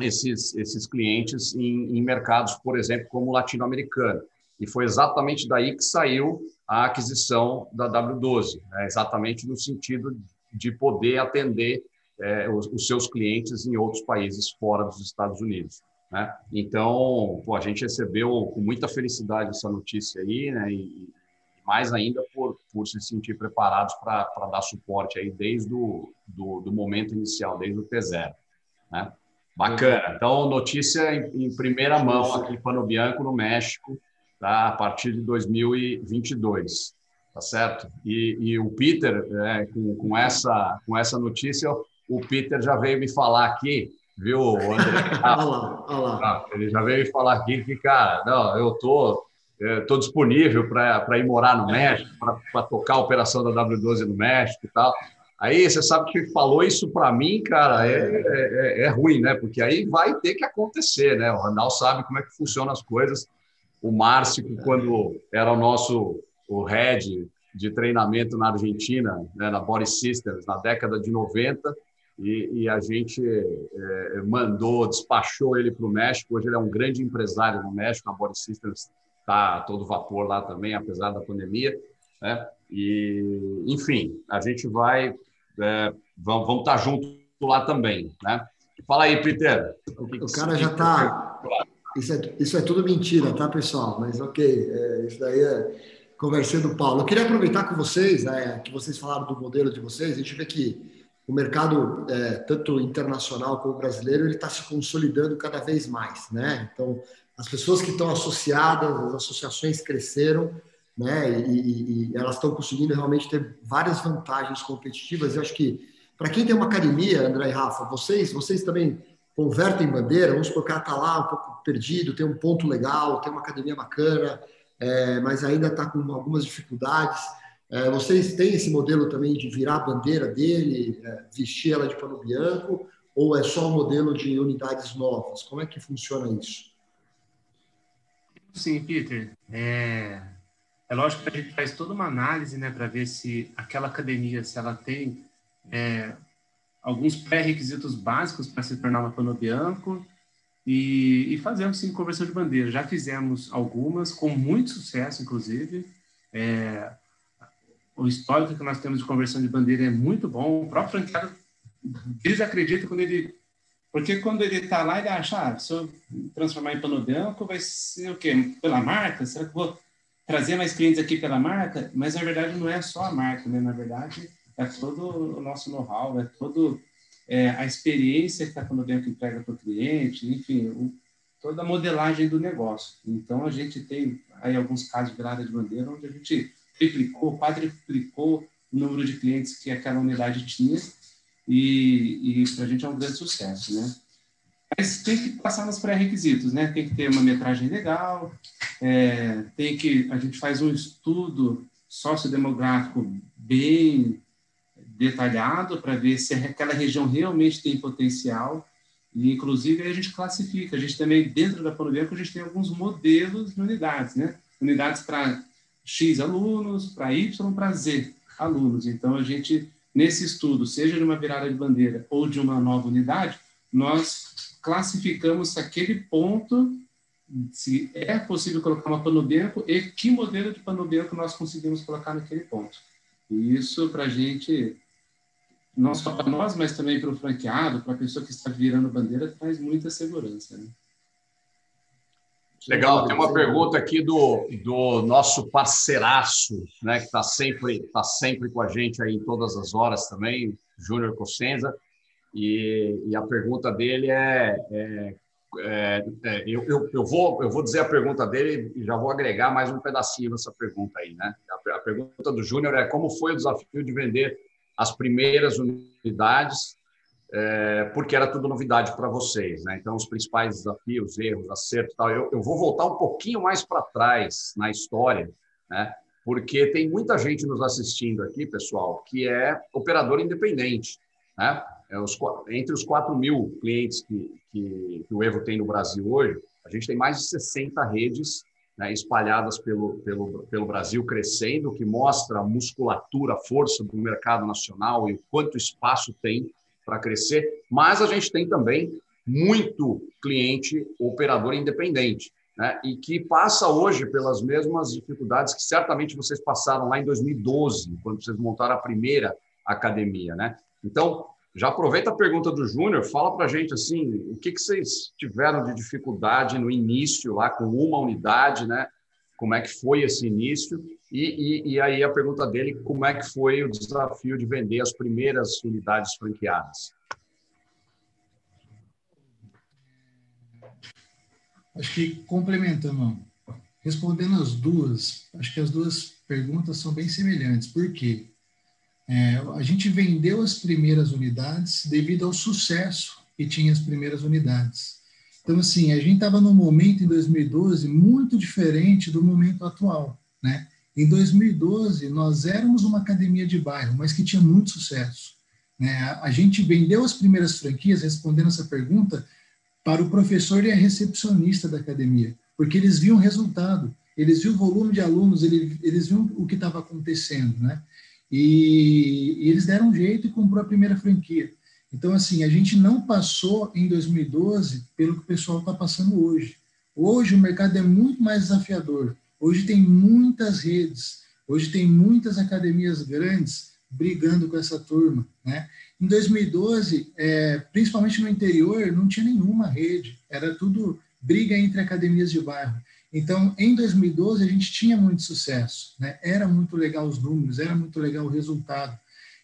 esses, esses clientes em, em mercados, por exemplo, como o latino-americano. E foi exatamente daí que saiu a aquisição da W12, né? exatamente no sentido de poder atender é, os, os, seus clientes em outros países fora dos Estados Unidos. Né? Então, pô, a gente recebeu com muita felicidade essa notícia aí, né? e, mais ainda por, por se sentir preparados para dar suporte aí desde o do, do momento inicial, desde o T0. Né? Bacana. Então, notícia em, em primeira mão aqui, Pano Bianco, no México, tá? a partir de 2022. Tá certo? E, e o Peter, é, com, com, essa, com essa notícia, o Peter já veio me falar aqui, viu, André? olha lá, olha lá. Ah, ele já veio me falar aqui que, cara, não, eu tô, estou disponível para ir morar no México, para tocar a operação da W12 no México e tal. Aí você sabe que falou isso para mim, cara, é, é, é, é, ruim, né? Porque aí vai ter que acontecer, né? O Randall sabe como é que funcionam as coisas. O Márcio, quando era o nosso o head de treinamento na Argentina, né, na Body Systems, na década de 90, e, e a gente é, mandou, despachou ele para o México. Hoje ele é um grande empresário no México, a Body Systems está todo vapor lá também, apesar da pandemia. Né? E, enfim, a gente vai, é, vamos, vamos estar tá junto lá também. Né? Fala aí, Peter. O, o cara já está. Isso é, isso é tudo mentira, tá, pessoal? Mas ok, é, isso daí é conversando do Paulo. Eu queria aproveitar com vocês, é, que vocês falaram do modelo de vocês, a gente vê que o mercado, é, tanto internacional como brasileiro, ele está se consolidando cada vez mais, né? Então, as pessoas que estão associadas, as associações cresceram, né? E, e, e elas estão conseguindo realmente ter várias vantagens competitivas. Eu acho que para quem tem uma academia, André e Rafa, vocês, vocês também convertem bandeira. Vamos supor que está lá um pouco perdido, tem um ponto legal, tem uma academia bacana, é, mas ainda está com algumas dificuldades. É, vocês têm esse modelo também de virar a bandeira dele, é, vestir ela de pano bianco, ou é só um modelo de unidades novas? Como é que funciona isso? Sim, Peter. É, é lógico que a gente faz toda uma análise né, para ver se aquela academia, se ela tem é, alguns pré-requisitos básicos para se tornar uma pano bianco e, e fazemos sim conversão de bandeira. Já fizemos algumas, com muito sucesso, inclusive. É, o histórico que nós temos de conversão de bandeira é muito bom. O próprio franqueado desacredita quando ele porque quando ele está lá, ele acha, ah, se eu transformar em pano branco, vai ser o quê? Pela marca? Será que vou trazer mais clientes aqui pela marca? Mas, na verdade, não é só a marca, né? Na verdade, é todo o nosso know-how, é todo é, a experiência que a Pano Branco entrega para o cliente, enfim, o, toda a modelagem do negócio. Então, a gente tem aí alguns casos de virada de bandeira onde a gente triplicou, quadriplicou o número de clientes que aquela unidade tinha e, e para a gente é um grande sucesso, né? Mas tem que passar nos pré-requisitos, né? Tem que ter uma metragem legal, é, tem que a gente faz um estudo sociodemográfico bem detalhado para ver se aquela região realmente tem potencial e inclusive a gente classifica. A gente também dentro da Panobianco a gente tem alguns modelos de unidades, né? Unidades para X alunos, para Y, para Z alunos. Então a gente nesse estudo, seja de uma virada de bandeira ou de uma nova unidade, nós classificamos aquele ponto, se é possível colocar uma panobianco e que modelo de panobianco nós conseguimos colocar naquele ponto. E isso para a gente, não só para nós, mas também para o franqueado, para a pessoa que está virando bandeira, traz muita segurança. Né? Legal, tem uma pergunta aqui do, do nosso parceiraço, né, que está sempre, tá sempre com a gente aí em todas as horas também, Júnior Cossenza, e, e, a pergunta dele é, é, é, é eu, eu, eu, vou, eu vou dizer a pergunta dele e já vou agregar mais um pedacinho nessa pergunta aí, né? A, a pergunta do Júnior é como foi o desafio de vender as primeiras unidades é, porque era tudo novidade para vocês. Né? Então, os principais desafios, erros, acertos tal. Eu, eu vou voltar um pouquinho mais para trás na história, né? porque tem muita gente nos assistindo aqui, pessoal, que é operador independente. Né? É os, entre os 4 mil clientes que, que, que, o Evo tem no Brasil hoje, a gente tem mais de 60 redes né, espalhadas pelo, pelo, pelo Brasil, crescendo, que mostra a musculatura, a força do mercado nacional e o quanto espaço tem para crescer, mas a gente tem também muito cliente operador independente, né? e que passa hoje pelas mesmas dificuldades que certamente vocês passaram lá em 2012, quando vocês montaram a primeira academia. Né? Então, já aproveita a pergunta do Júnior, fala para a gente assim, o que, que vocês tiveram de dificuldade no início lá com uma unidade, né? Como é que foi esse início? E, e, e aí a pergunta dele, como é que foi o desafio de vender as primeiras unidades franqueadas? Acho que complementando, respondendo as duas, acho que as duas perguntas são bem semelhantes. Por quê? É, a gente vendeu as primeiras unidades devido ao sucesso que tinha as primeiras unidades. Então, assim, a gente estava num momento em 2012 muito diferente do momento atual, né? Em 2012, nós éramos uma academia de bairro, mas que tinha muito sucesso. Né? A gente vendeu as primeiras franquias, respondendo essa pergunta, para o professor e a recepcionista da academia, porque eles viam resultado, eles viam o volume de alunos, eles, eles viam o que estava acontecendo, né? E, e, eles deram um jeito e comprou a primeira franquia. Então, assim, a gente não passou em 2012 pelo que o pessoal está passando hoje. Hoje o mercado é muito mais desafiador. Hoje tem muitas redes, hoje tem muitas academias grandes brigando com essa turma, né? Em 2012, é, principalmente no interior, não tinha nenhuma rede, era tudo briga entre academias de bairro. Então, em 2012, a gente tinha muito sucesso, né? era muito legal os números, era muito legal o resultado.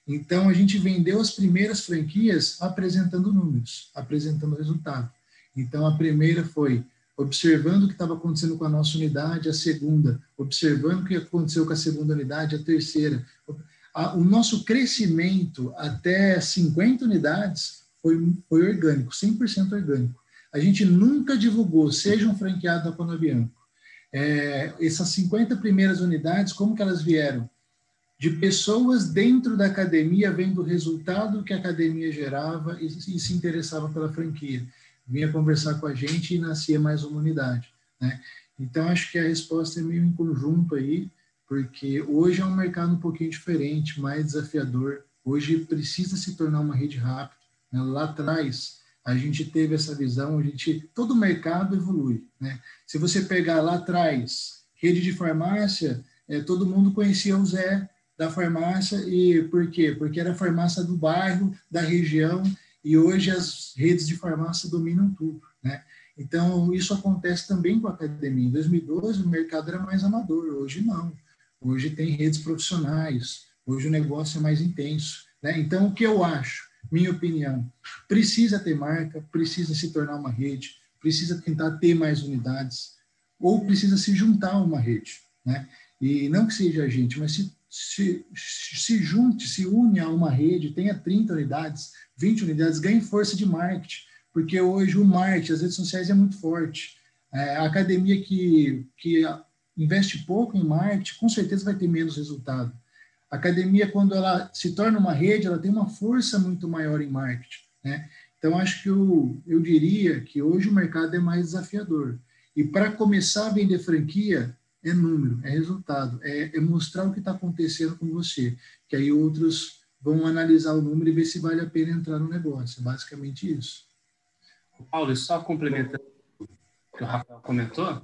Então, a gente vendeu as primeiras franquias apresentando números, apresentando resultado. Então, a primeira foi observando o que estava acontecendo com a nossa unidade, a segunda, observando o que aconteceu com a segunda unidade, a terceira. O nosso crescimento até 50 unidades foi, foi orgânico, 100% orgânico. A gente nunca divulgou, seja um franqueado da Panabianco. É, essas 50 primeiras unidades, como que elas vieram? de pessoas dentro da academia vendo o resultado que a academia gerava e, e, se interessava pela franquia. Vinha conversar com a gente e nascia mais uma unidade. Né? Então, acho que a resposta é meio em conjunto aí, porque hoje é um mercado um pouquinho diferente, mais desafiador. Hoje precisa se tornar uma rede rápida. Né? Lá atrás, a gente teve essa visão, a gente, todo mercado evolui. Né? Se você pegar lá atrás, rede de farmácia, é, todo mundo conhecia o Zé, da farmácia e por quê? Porque era a farmácia do bairro, da região e hoje as redes de farmácia dominam tudo, né? Então isso acontece também com a academia. Em 2012 o mercado era mais amador, hoje não. Hoje tem redes profissionais, hoje o negócio é mais intenso, né? Então o que eu acho, minha opinião, precisa ter marca, precisa se tornar uma rede, precisa tentar ter mais unidades ou precisa se juntar a uma rede, né? E não que seja a gente, mas se se, se junte, se une a uma rede, tenha 30 unidades, 20 unidades, ganhe força de marketing, porque hoje o marketing, as redes sociais é muito forte. É, a academia que, que investe pouco em marketing, com certeza vai ter menos resultado. A academia, quando ela se torna uma rede, ela tem uma força muito maior em marketing. Né? Então, acho que eu, eu diria que hoje o mercado é mais desafiador. E para começar a vender franquia, é número, é resultado, é, é mostrar o que está acontecendo com você, que aí outros vão analisar o número e ver se vale a pena entrar no negócio. É basicamente isso. Paulo, só complementando o que o Rafael comentou,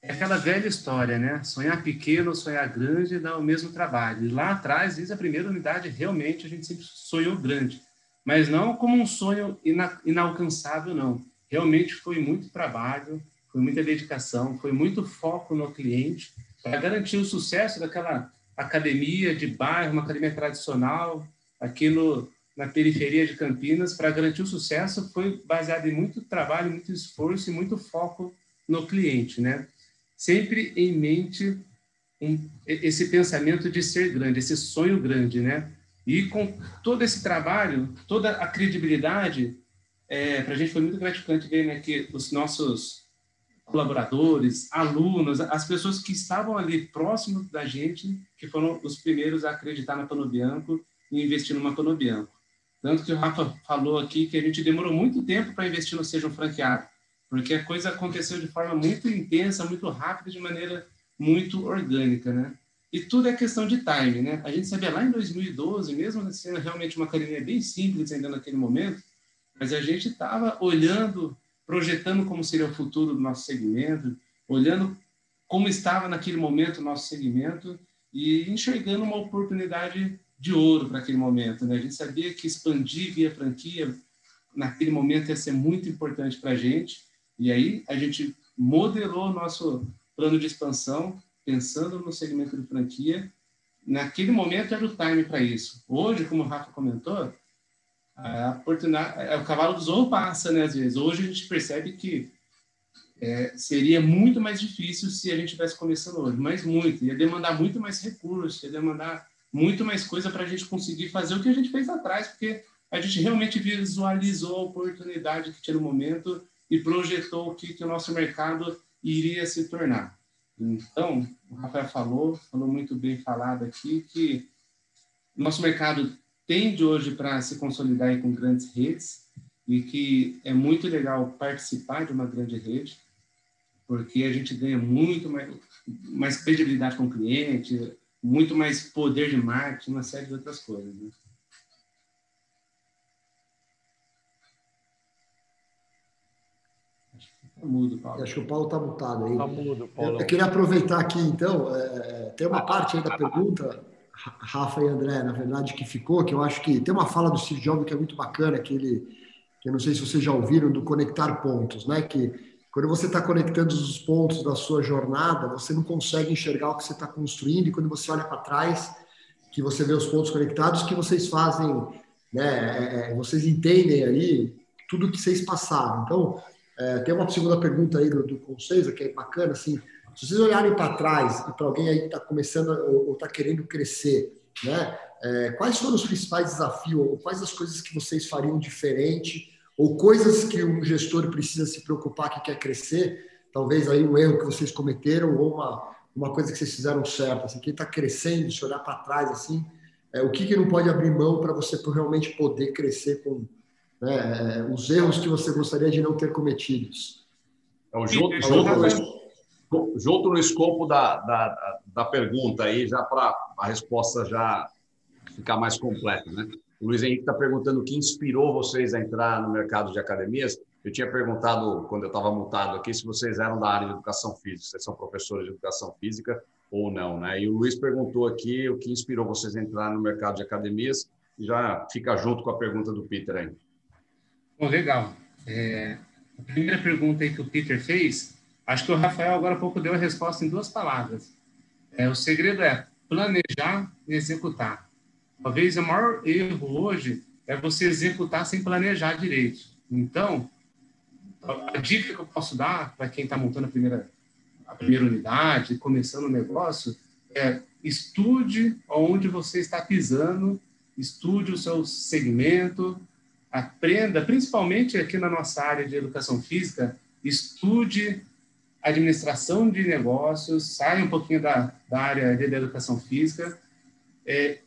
é aquela velha história, né? Sonhar pequeno, sonhar grande dá o mesmo trabalho. E lá atrás, desde a primeira unidade, realmente a gente sempre sonhou grande, mas não como um sonho ina inalcançável, não. Realmente foi muito trabalho, foi muita dedicação, foi muito foco no cliente para garantir o sucesso daquela academia de bairro, uma academia tradicional aqui no, na periferia de Campinas. Para garantir o sucesso foi baseado em muito trabalho, muito esforço e muito foco no cliente, né? Sempre em mente um, esse pensamento de ser grande, esse sonho grande, né? E com todo esse trabalho, toda a credibilidade, é, para a gente foi muito gratificante ver né, que os nossos colaboradores, alunos, as pessoas que estavam ali próximo da gente, que foram os primeiros a acreditar na Panobianco e investir numa Panobianco. Tanto que o Rafa falou aqui que a gente demorou muito tempo para investir no Seja um Franqueado, porque a coisa aconteceu de forma muito intensa, muito rápida, de maneira muito orgânica, né? E tudo é questão de time, né? A gente sabia lá em 2012, mesmo sendo realmente uma academia bem simples ainda naquele momento, mas a gente estava olhando, projetando como seria o futuro do nosso segmento, olhando como estava naquele momento o nosso segmento e enxergando uma oportunidade de ouro para aquele momento. Né? A gente sabia que expandir via franquia naquele momento ia ser muito importante para a gente, e aí a gente modelou o nosso plano de expansão pensando no segmento de franquia. Naquele momento era o time para isso. Hoje, como o Rafa comentou, a oportunidade, é, o cavalo do zorro passa, né? Às vezes. Hoje a gente percebe que é, seria muito mais difícil se a gente tivesse começando hoje, mas muito. Ia demandar muito mais recursos, ia demandar muito mais coisa para a gente conseguir fazer o que a gente fez atrás, porque a gente realmente visualizou a oportunidade que tinha no momento e projetou o que, que o nosso mercado iria se tornar. Então, o Rafael falou, falou muito bem falado aqui, que nosso mercado tende hoje para se consolidar com grandes redes e que é muito legal participar de uma grande rede, porque a gente ganha muito mais, mais credibilidade com o cliente, muito mais poder de marketing, uma série de outras coisas. Né? Tá mudo, Paulo. Acho que o Paulo está mutado aí. Está mudo, Paulo. Eu, eu, queria aproveitar aqui, então, é, tem uma parte aí da pergunta, Rafa e André, na verdade, que ficou, que eu acho que tem uma fala do Steve Jobs que é muito bacana, que ele, que eu não sei se vocês já ouviram, do conectar pontos, né? Que quando você está conectando os pontos da sua jornada, você não consegue enxergar o que você está construindo, e quando você olha para trás, que você vê os pontos conectados, que vocês fazem, né? É, é vocês entendem ali tudo que vocês passaram. Então, é, tem uma segunda pergunta aí do, do que é bacana, assim, se vocês olharem para trás e para alguém aí que está começando ou está querendo crescer, né, é, quais foram os principais desafios, ou quais as coisas que vocês fariam diferente, ou coisas que um gestor precisa se preocupar que quer crescer, talvez aí um erro que vocês cometeram ou uma, uma coisa que vocês fizeram certo, assim, quem está crescendo, se olhar para trás, assim, é, o que, que não pode abrir mão para você realmente poder crescer com, né, é, os erros que você gostaria de não ter cometidos. Então, junto, junto, junto no escopo da, da, da pergunta aí, já para a resposta já ficar mais completa, né? O Luiz Henrique está perguntando o que inspirou vocês a entrar no mercado de academias. Eu tinha perguntado, quando eu estava multado aqui, se vocês eram da área de educação física, se são professores de educação física ou não, né? E o Luiz perguntou aqui o que inspirou vocês a entrar no mercado de academias, já fica junto com a pergunta do Peter aí. Bom, legal. É, a primeira pergunta aí que o Peter fez, acho que o Rafael agora há pouco deu a resposta em duas palavras. É, o segredo é planejar e executar. Talvez o maior erro hoje é você executar sem planejar direito. Então, a dica que eu posso dar para quem está montando a primeira, a primeira unidade, começando o negócio, é estude onde você está pisando, estude o seu segmento, aprenda, principalmente aqui na nossa área de educação física, estude administração de negócios, saia um pouquinho da, da área de educação física é,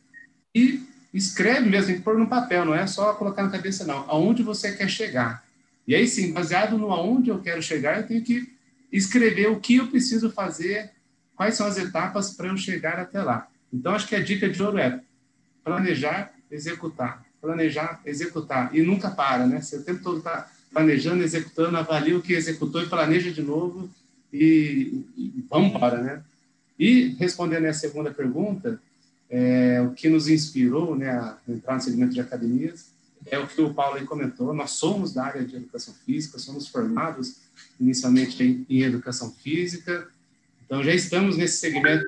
e escreve mesmo, pôr no papel, não é só colocar na cabeça, não. Aonde você quer chegar. E aí sim, baseado no aonde eu quero chegar, eu tenho que escrever o que eu preciso fazer, quais são as etapas para eu chegar até lá. Então, acho que a dica de ouro é planejar, executar planejar, executar. E nunca para, né? Você o tempo todo está planejando, executando, avalia o que executou e planeja de novo e, e vamos para, né? E respondendo a segunda pergunta, é, o que nos inspirou né, a entrar no segmento de academias é o que o Paulo aí comentou. Nós somos da área de educação física, somos formados inicialmente em, em educação física, então já estamos nesse segmento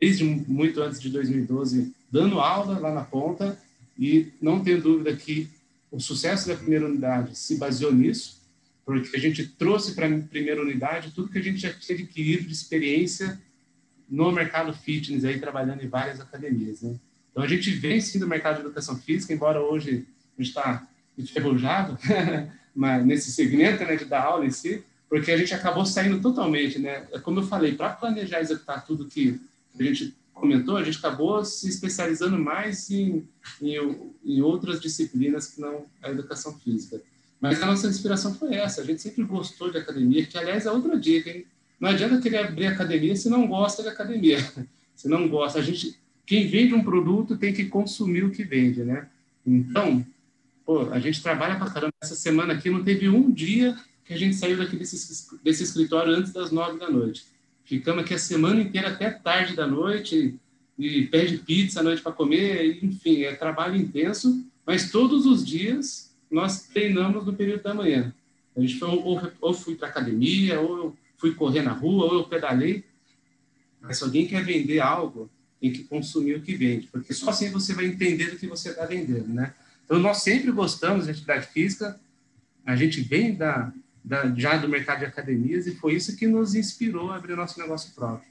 desde muito antes de 2012, dando aula lá na ponta e não tenho dúvida que o sucesso da primeira unidade se baseou nisso, porque a gente trouxe para a primeira unidade tudo que a gente já tinha adquirido de experiência no mercado fitness, aí trabalhando em várias academias. Né? Então a gente vem sim do mercado de educação física, embora hoje a gente está enferrujado nesse segmento né, de dar aula em si, porque a gente acabou saindo totalmente, né? É como eu falei, para planejar e executar tudo que a gente comentou, a gente acabou se especializando mais em, em, em, outras disciplinas que não a educação física. Mas a nossa inspiração foi essa. A gente sempre gostou de academia, que, aliás, é outra dica, hein? Não adianta querer abrir academia se não gosta de academia. Se não gosta, a gente, quem vende um produto tem que consumir o que vende, né? Então, pô, a gente trabalha pra caramba. Essa semana aqui não teve um dia que a gente saiu daqui desse, desse escritório antes das nove da noite. Ficamos aqui a semana inteira até tarde da noite e pede pizza à noite para comer, enfim, é trabalho intenso, mas todos os dias nós treinamos no período da manhã. A gente foi, ou, ou fui para academia, ou eu fui correr na rua, ou eu pedalei. Mas se alguém quer vender algo, tem que consumir o que vende, porque só assim você vai entender o que você está vendendo, né? Então, nós sempre gostamos de atividade física, a gente vem da, da, já do mercado de academias e foi isso que nos inspirou a abrir nosso negócio próprio.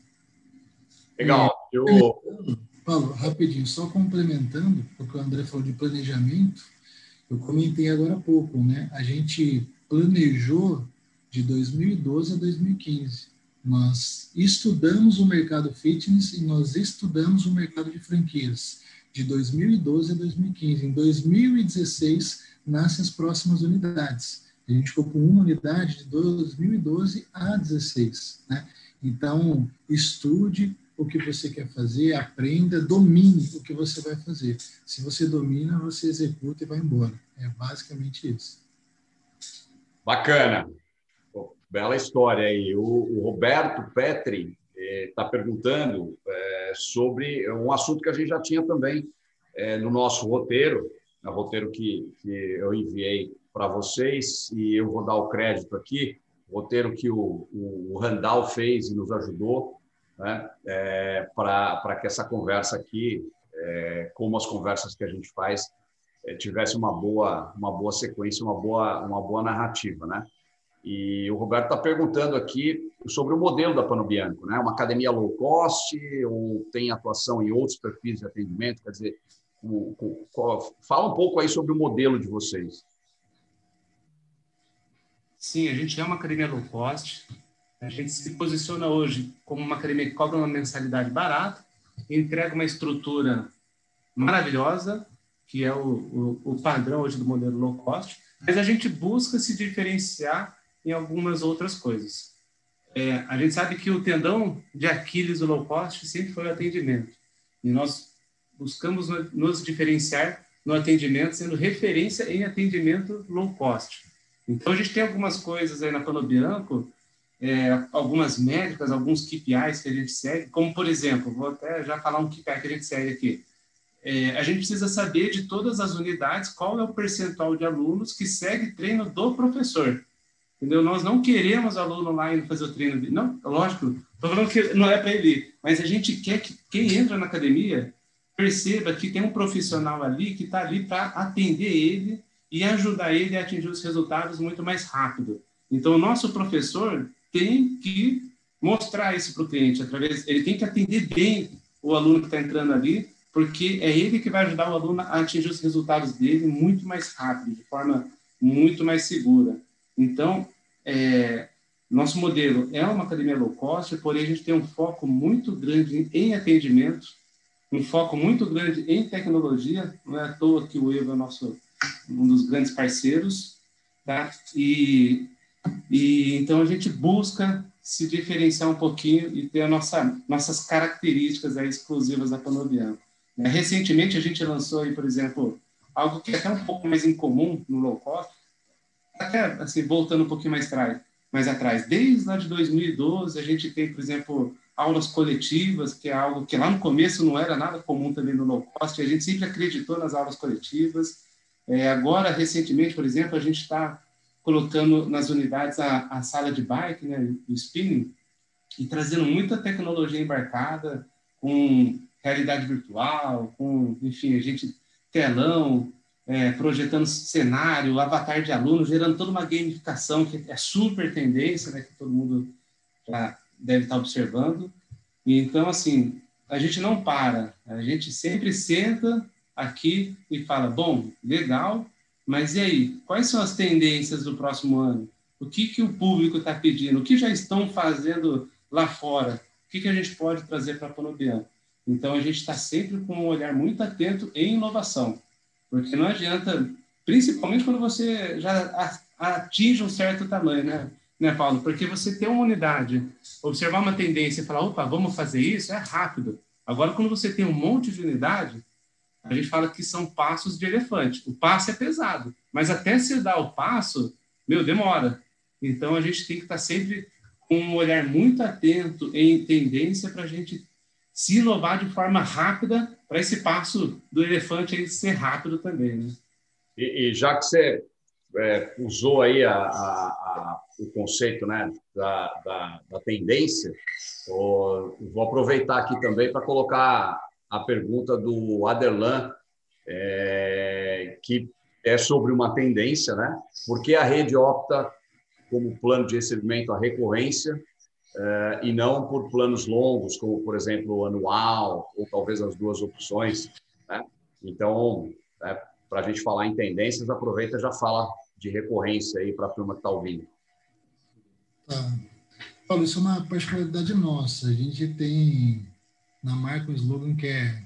Legal. Eu... Paulo, rapidinho, só complementando, porque o André falou de planejamento, eu comentei agora há pouco, né? A gente planejou de 2012 a 2015. Nós estudamos o mercado fitness e nós estudamos o mercado de franquias de 2012 a 2015. Em 2016 nascem as próximas unidades. A gente ficou com uma unidade de 2012 a 16, né? Então, estude o que você quer fazer, aprenda, domine o que você vai fazer. Se você domina, você executa e vai embora. É basicamente isso. Bacana. Bela história aí. O, o Roberto Petri está eh, perguntando eh, sobre um assunto que a gente já tinha também eh, no nosso roteiro, no roteiro que, que eu enviei para vocês, e eu vou dar o crédito aqui, roteiro que o, o, o Randall fez e nos ajudou né, é, para que essa conversa aqui, é, como as conversas que a gente faz, é, tivesse uma boa, uma boa sequência, uma boa, uma boa narrativa, né? E o Roberto está perguntando aqui sobre o modelo da Pano Bianco, né? Uma academia low cost ou tem atuação em outros perfis de atendimento? Quer dizer, o, o, fala um pouco aí sobre o modelo de vocês. Sim, a gente é uma academia low cost. A gente se posiciona hoje como uma academia que cobra uma mensalidade barata, entrega uma estrutura maravilhosa, que é o, o, o padrão hoje do modelo low cost, mas a gente busca se diferenciar em algumas outras coisas. É, a gente sabe que o tendão de Aquiles do low cost sempre foi o atendimento. E nós buscamos nos diferenciar no atendimento, sendo referência em atendimento low cost. Então, a gente tem algumas coisas aí na Pano Bianco, é, algumas métricas, alguns KPIs que a gente segue, como, por exemplo, vou até já falar um KPI que a gente segue aqui. É, a gente precisa saber de todas as unidades qual é o percentual de alunos que segue treino do professor. Entendeu? Nós não queremos aluno lá indo fazer o treino. Não, lógico, estou falando que não é para ele mas a gente quer que quem entra na academia perceba que tem um profissional ali que está ali para atender ele e ajudar ele a atingir os resultados muito mais rápido. Então, o nosso professor tem que mostrar isso para o cliente, através, ele tem que atender bem o aluno que está entrando ali, porque é ele que vai ajudar o aluno a atingir os resultados dele muito mais rápido, de forma muito mais segura. Então, é, nosso modelo é uma academia low cost, porém a gente tem um foco muito grande em atendimento, um foco muito grande em tecnologia. Não é à toa que o Evo é nosso, um dos grandes parceiros, tá? E, e então a gente busca se diferenciar um pouquinho e ter nossa, nossas características exclusivas da Panobianco. Recentemente a gente lançou aí, por exemplo, algo que é até um pouco mais incomum no low cost, até assim, voltando um pouquinho mais atrás, mais atrás, desde lá de 2012, a gente tem, por exemplo, aulas coletivas, que é algo que lá no começo não era nada comum também no low cost, a gente sempre acreditou nas aulas coletivas. É, agora, recentemente, por exemplo, a gente está colocando nas unidades a, a, sala de bike, né, o spinning, e trazendo muita tecnologia embarcada, com realidade virtual, com, enfim, a gente telão, é, projetando cenário, avatar de aluno, gerando toda uma gamificação que é super tendência, né, que todo mundo já deve estar observando. E, então, assim, a gente não para, a gente sempre senta aqui e fala, bom, legal, mas e aí, quais são as tendências do próximo ano? O que, que o público está pedindo? O que já estão fazendo lá fora? O que, que a gente pode trazer para a Ponobian? Então, a gente está sempre com um olhar muito atento em inovação. Porque não adianta, principalmente quando você já atinge um certo tamanho, né, né, Paulo? Porque você ter uma unidade, observar uma tendência e falar, opa, vamos fazer isso, é rápido. Agora, quando você tem um monte de unidade, a gente fala que são passos de elefante. O passo é pesado, mas até se dar o passo, meu, demora. Então a gente tem que estar sempre com um olhar muito atento em tendência para a gente se inovar de forma rápida para esse passo do elefante aí ser rápido também, né? E, e já que você é, usou aí a, a, a, o conceito né, da, da, da tendência, vou aproveitar aqui também para colocar a pergunta do Aderlan, é, que é sobre uma tendência, né? Por que a rede opta como plano de recebimento a recorrência é, e não por planos longos, como, por exemplo, anual, ou talvez as duas opções, né? Então, é, para a gente falar em tendências, aproveita e já fala de recorrência aí para a turma que está ouvindo. Tá. Paulo, isso é uma particularidade nossa. A gente tem na marca um slogan que é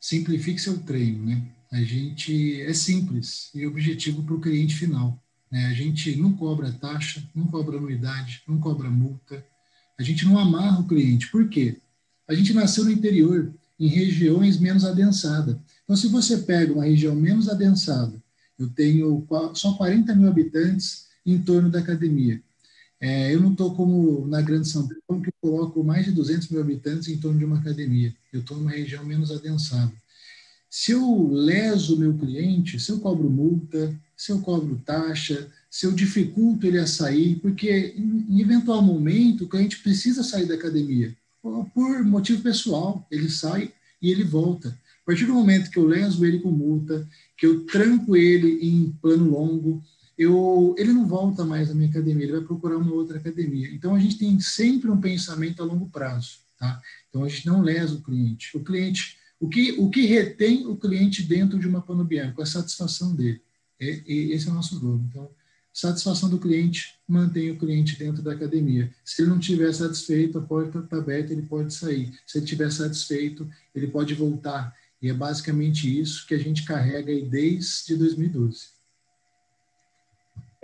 simplifique seu treino, né? A gente é simples e objetivo para o cliente final. Né? A gente não cobra taxa, não cobra anuidade, não cobra multa. A gente não amarra o cliente. Por quê? A gente nasceu no interior, em regiões menos adensadas. Então, se você pega uma região menos adensada, eu tenho só 40 mil habitantes em torno da academia. É, eu não estou como na Grande São Paulo, que coloco mais de 200 mil habitantes em torno de uma academia. Eu estou numa região menos adensada. Se eu leso o meu cliente, se eu cobro multa, se eu cobro taxa, se eu dificulto ele a sair, porque em eventual momento o cliente precisa sair da academia, por motivo pessoal, ele sai e ele volta. A partir do momento que eu leso ele com multa, que eu tranco ele em plano longo, eu, ele não volta mais à minha academia, ele vai procurar uma outra academia. Então, a gente tem sempre um pensamento a longo prazo. Tá? Então, a gente não lesa o cliente. O cliente, o que, o que retém o cliente dentro de uma Panobianco? A satisfação dele. É, esse é o nosso jogo. Então, satisfação do cliente, mantém o cliente dentro da academia. Se ele não estiver satisfeito, a porta está aberta, ele pode sair. Se ele estiver satisfeito, ele pode voltar. E é basicamente isso que a gente carrega aí desde 2012.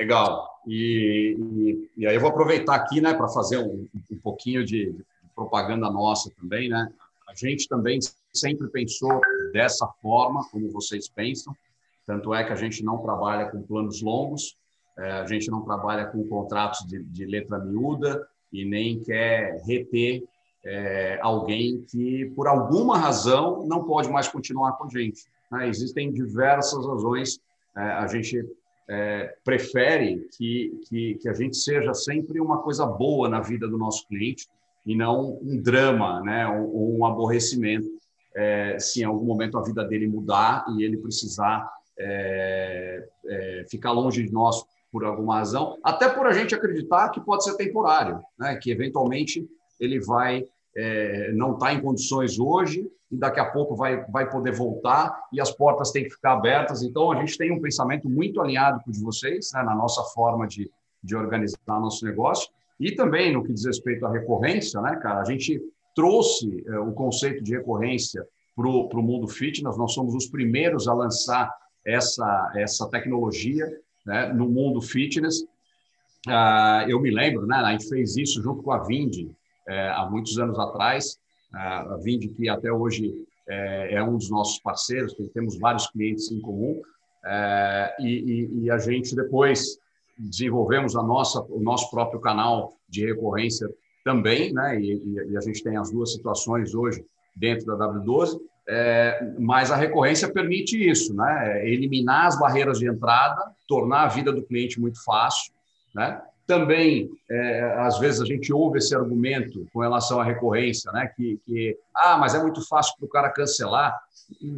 Legal. E, e, e, aí eu vou aproveitar aqui, né, para fazer um, um pouquinho de, de, propaganda nossa também, né? A gente também sempre pensou dessa forma, como vocês pensam. Tanto é que a gente não trabalha com planos longos, é, a gente não trabalha com contratos de, de letra miúda e nem quer reter é, alguém que, por alguma razão, não pode mais continuar com a gente. Né? Existem diversas razões. É, a gente é, prefere que, que, que, a gente seja sempre uma coisa boa na vida do nosso cliente e não um drama, né, ou, um aborrecimento, é, se em algum momento a vida dele mudar e ele precisar é, é, ficar longe de nós por alguma razão, até por a gente acreditar que pode ser temporário, né, que eventualmente ele vai é, não está em condições hoje e daqui a pouco vai, vai poder voltar e as portas têm que ficar abertas. Então, a gente tem um pensamento muito alinhado com o de vocês, né, na nossa forma de, de organizar nosso negócio. E também no que diz respeito à recorrência, né, cara, a gente trouxe é, o conceito de recorrência para o mundo fitness. Nós somos os primeiros a lançar essa, essa tecnologia né, no mundo fitness. Ah, eu me lembro, né, a gente fez isso junto com a Vindi, é, há muitos anos atrás. A Vind, que até hoje é, é, um dos nossos parceiros, temos vários clientes em comum, é, e, e, e, a gente depois desenvolvemos a nossa, o nosso próprio canal de recorrência também, né? E, e a gente tem as duas situações hoje dentro da W12, é, mas a recorrência permite isso, né? É eliminar as barreiras de entrada, tornar a vida do cliente muito fácil, né? Também, é, às vezes, a gente ouve esse argumento com relação à recorrência, né? que, que ah, mas é muito fácil para o cara cancelar.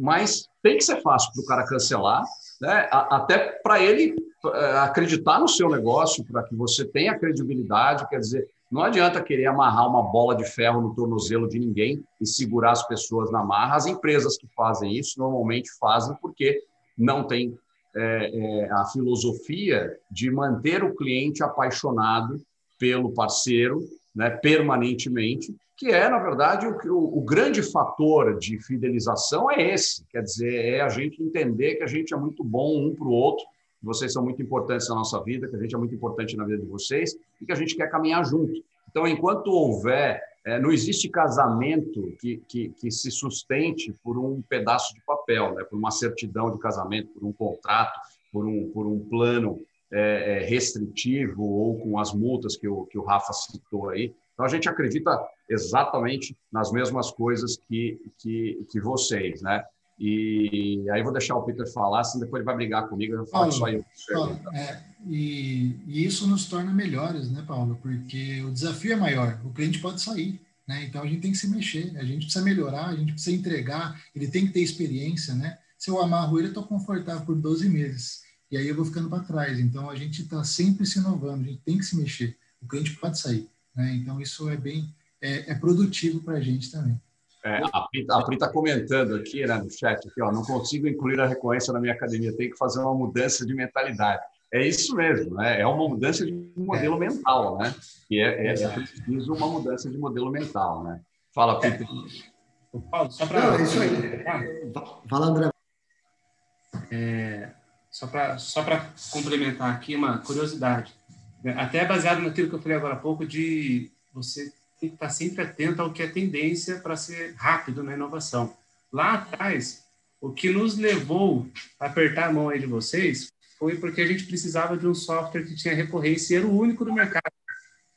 Mas tem que ser fácil para o cara cancelar, né? até para ele é, acreditar no seu negócio, para que você tenha credibilidade. Quer dizer, não adianta querer amarrar uma bola de ferro no tornozelo de ninguém e segurar as pessoas na marra. As empresas que fazem isso normalmente fazem porque não tem é, é, a filosofia de manter o cliente apaixonado pelo parceiro né, permanentemente, que é, na verdade, o, o, o, grande fator de fidelização é esse, quer dizer, é a gente entender que a gente é muito bom um para o outro, que vocês são muito importantes na nossa vida, que a gente é muito importante na vida de vocês e que a gente quer caminhar junto. Então, enquanto houver, é, não existe casamento que, que, que, se sustente por um pedaço de papel, né? por uma certidão de casamento, por um contrato, por um, por um plano é, é restritivo ou com as multas que o, que o Rafa citou aí. Então, a gente acredita exatamente nas mesmas coisas que, que, que vocês, né? E aí vou deixar o Peter falar, senão depois ele vai brigar comigo, eu falo só eu. Paulo, é, e, e, isso nos torna melhores, né, Paulo? Porque o desafio é maior, o cliente pode sair, né? Então a gente tem que se mexer, a gente precisa melhorar, a gente precisa entregar, ele tem que ter experiência, né? Se eu amarro ele, eu estou confortável por 12 meses, e aí eu vou ficando para trás. Então a gente está sempre se inovando, a gente tem que se mexer, o cliente pode sair, né? Então isso é bem, é, é produtivo para a gente também. É, a Pri está comentando aqui né, no chat, aqui, ó, não consigo incluir a recorrência na minha academia, tem que fazer uma mudança de mentalidade. É isso mesmo, né? é uma mudança de modelo é. mental, né? E é, é, é, preciso uma mudança de modelo mental. Né? Fala, é. Peter. Paulo, só para. É isso aí. Fala, André. É, só para só complementar aqui uma curiosidade, até baseado naquilo que eu falei agora há pouco, de você tem que estar sempre atento ao que é tendência para ser rápido na inovação. Lá atrás, o que nos levou a apertar a mão aí de vocês foi porque a gente precisava de um software que tinha recorrência e era o único no mercado.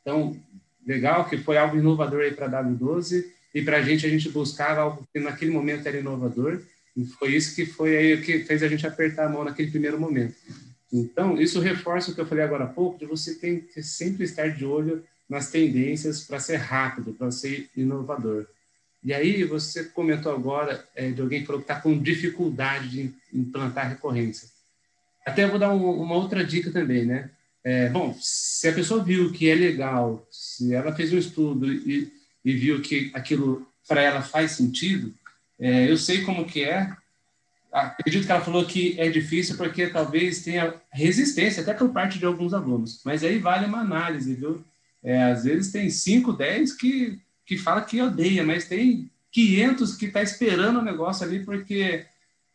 Então, legal que foi algo inovador aí para a W12 e para a gente a gente buscava algo que naquele momento era inovador e foi isso que foi aí que fez a gente apertar a mão naquele primeiro momento. Então, isso reforça o que eu falei agora há pouco, de você tem que sempre estar de olho nas tendências para ser rápido, para ser inovador. E aí você comentou agora é, de alguém que falou que está com dificuldade de implantar recorrência. Até vou dar um, uma outra dica também, né? É, bom, se a pessoa viu que é legal, se ela fez um estudo e, e viu que aquilo para ela faz sentido, é, eu sei como que é. Acredito que ela falou que é difícil porque talvez tenha resistência até por parte de alguns alunos. Mas aí vale uma análise, viu? É, às vezes tem 5, 10 que, que fala que odeia, mas tem 500 que está esperando o negócio ali porque,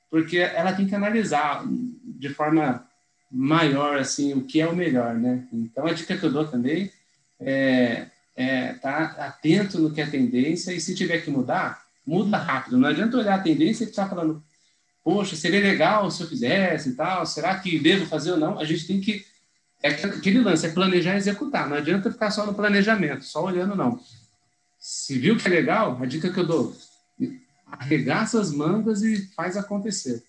porque ela tem que analisar de forma maior assim o que é o melhor, né? Então a dica que eu dou também é, é tá atento no que é tendência e se tiver que mudar, muda rápido. Não adianta olhar a tendência e ficar falando, poxa, seria legal se eu fizesse e tal, será que devo fazer ou não? A gente tem que é aquele lance, é planejar e executar. Não adianta ficar só no planejamento, só olhando, não. Se viu que é legal, a dica que eu dou, arregaça as mangas e faz acontecer.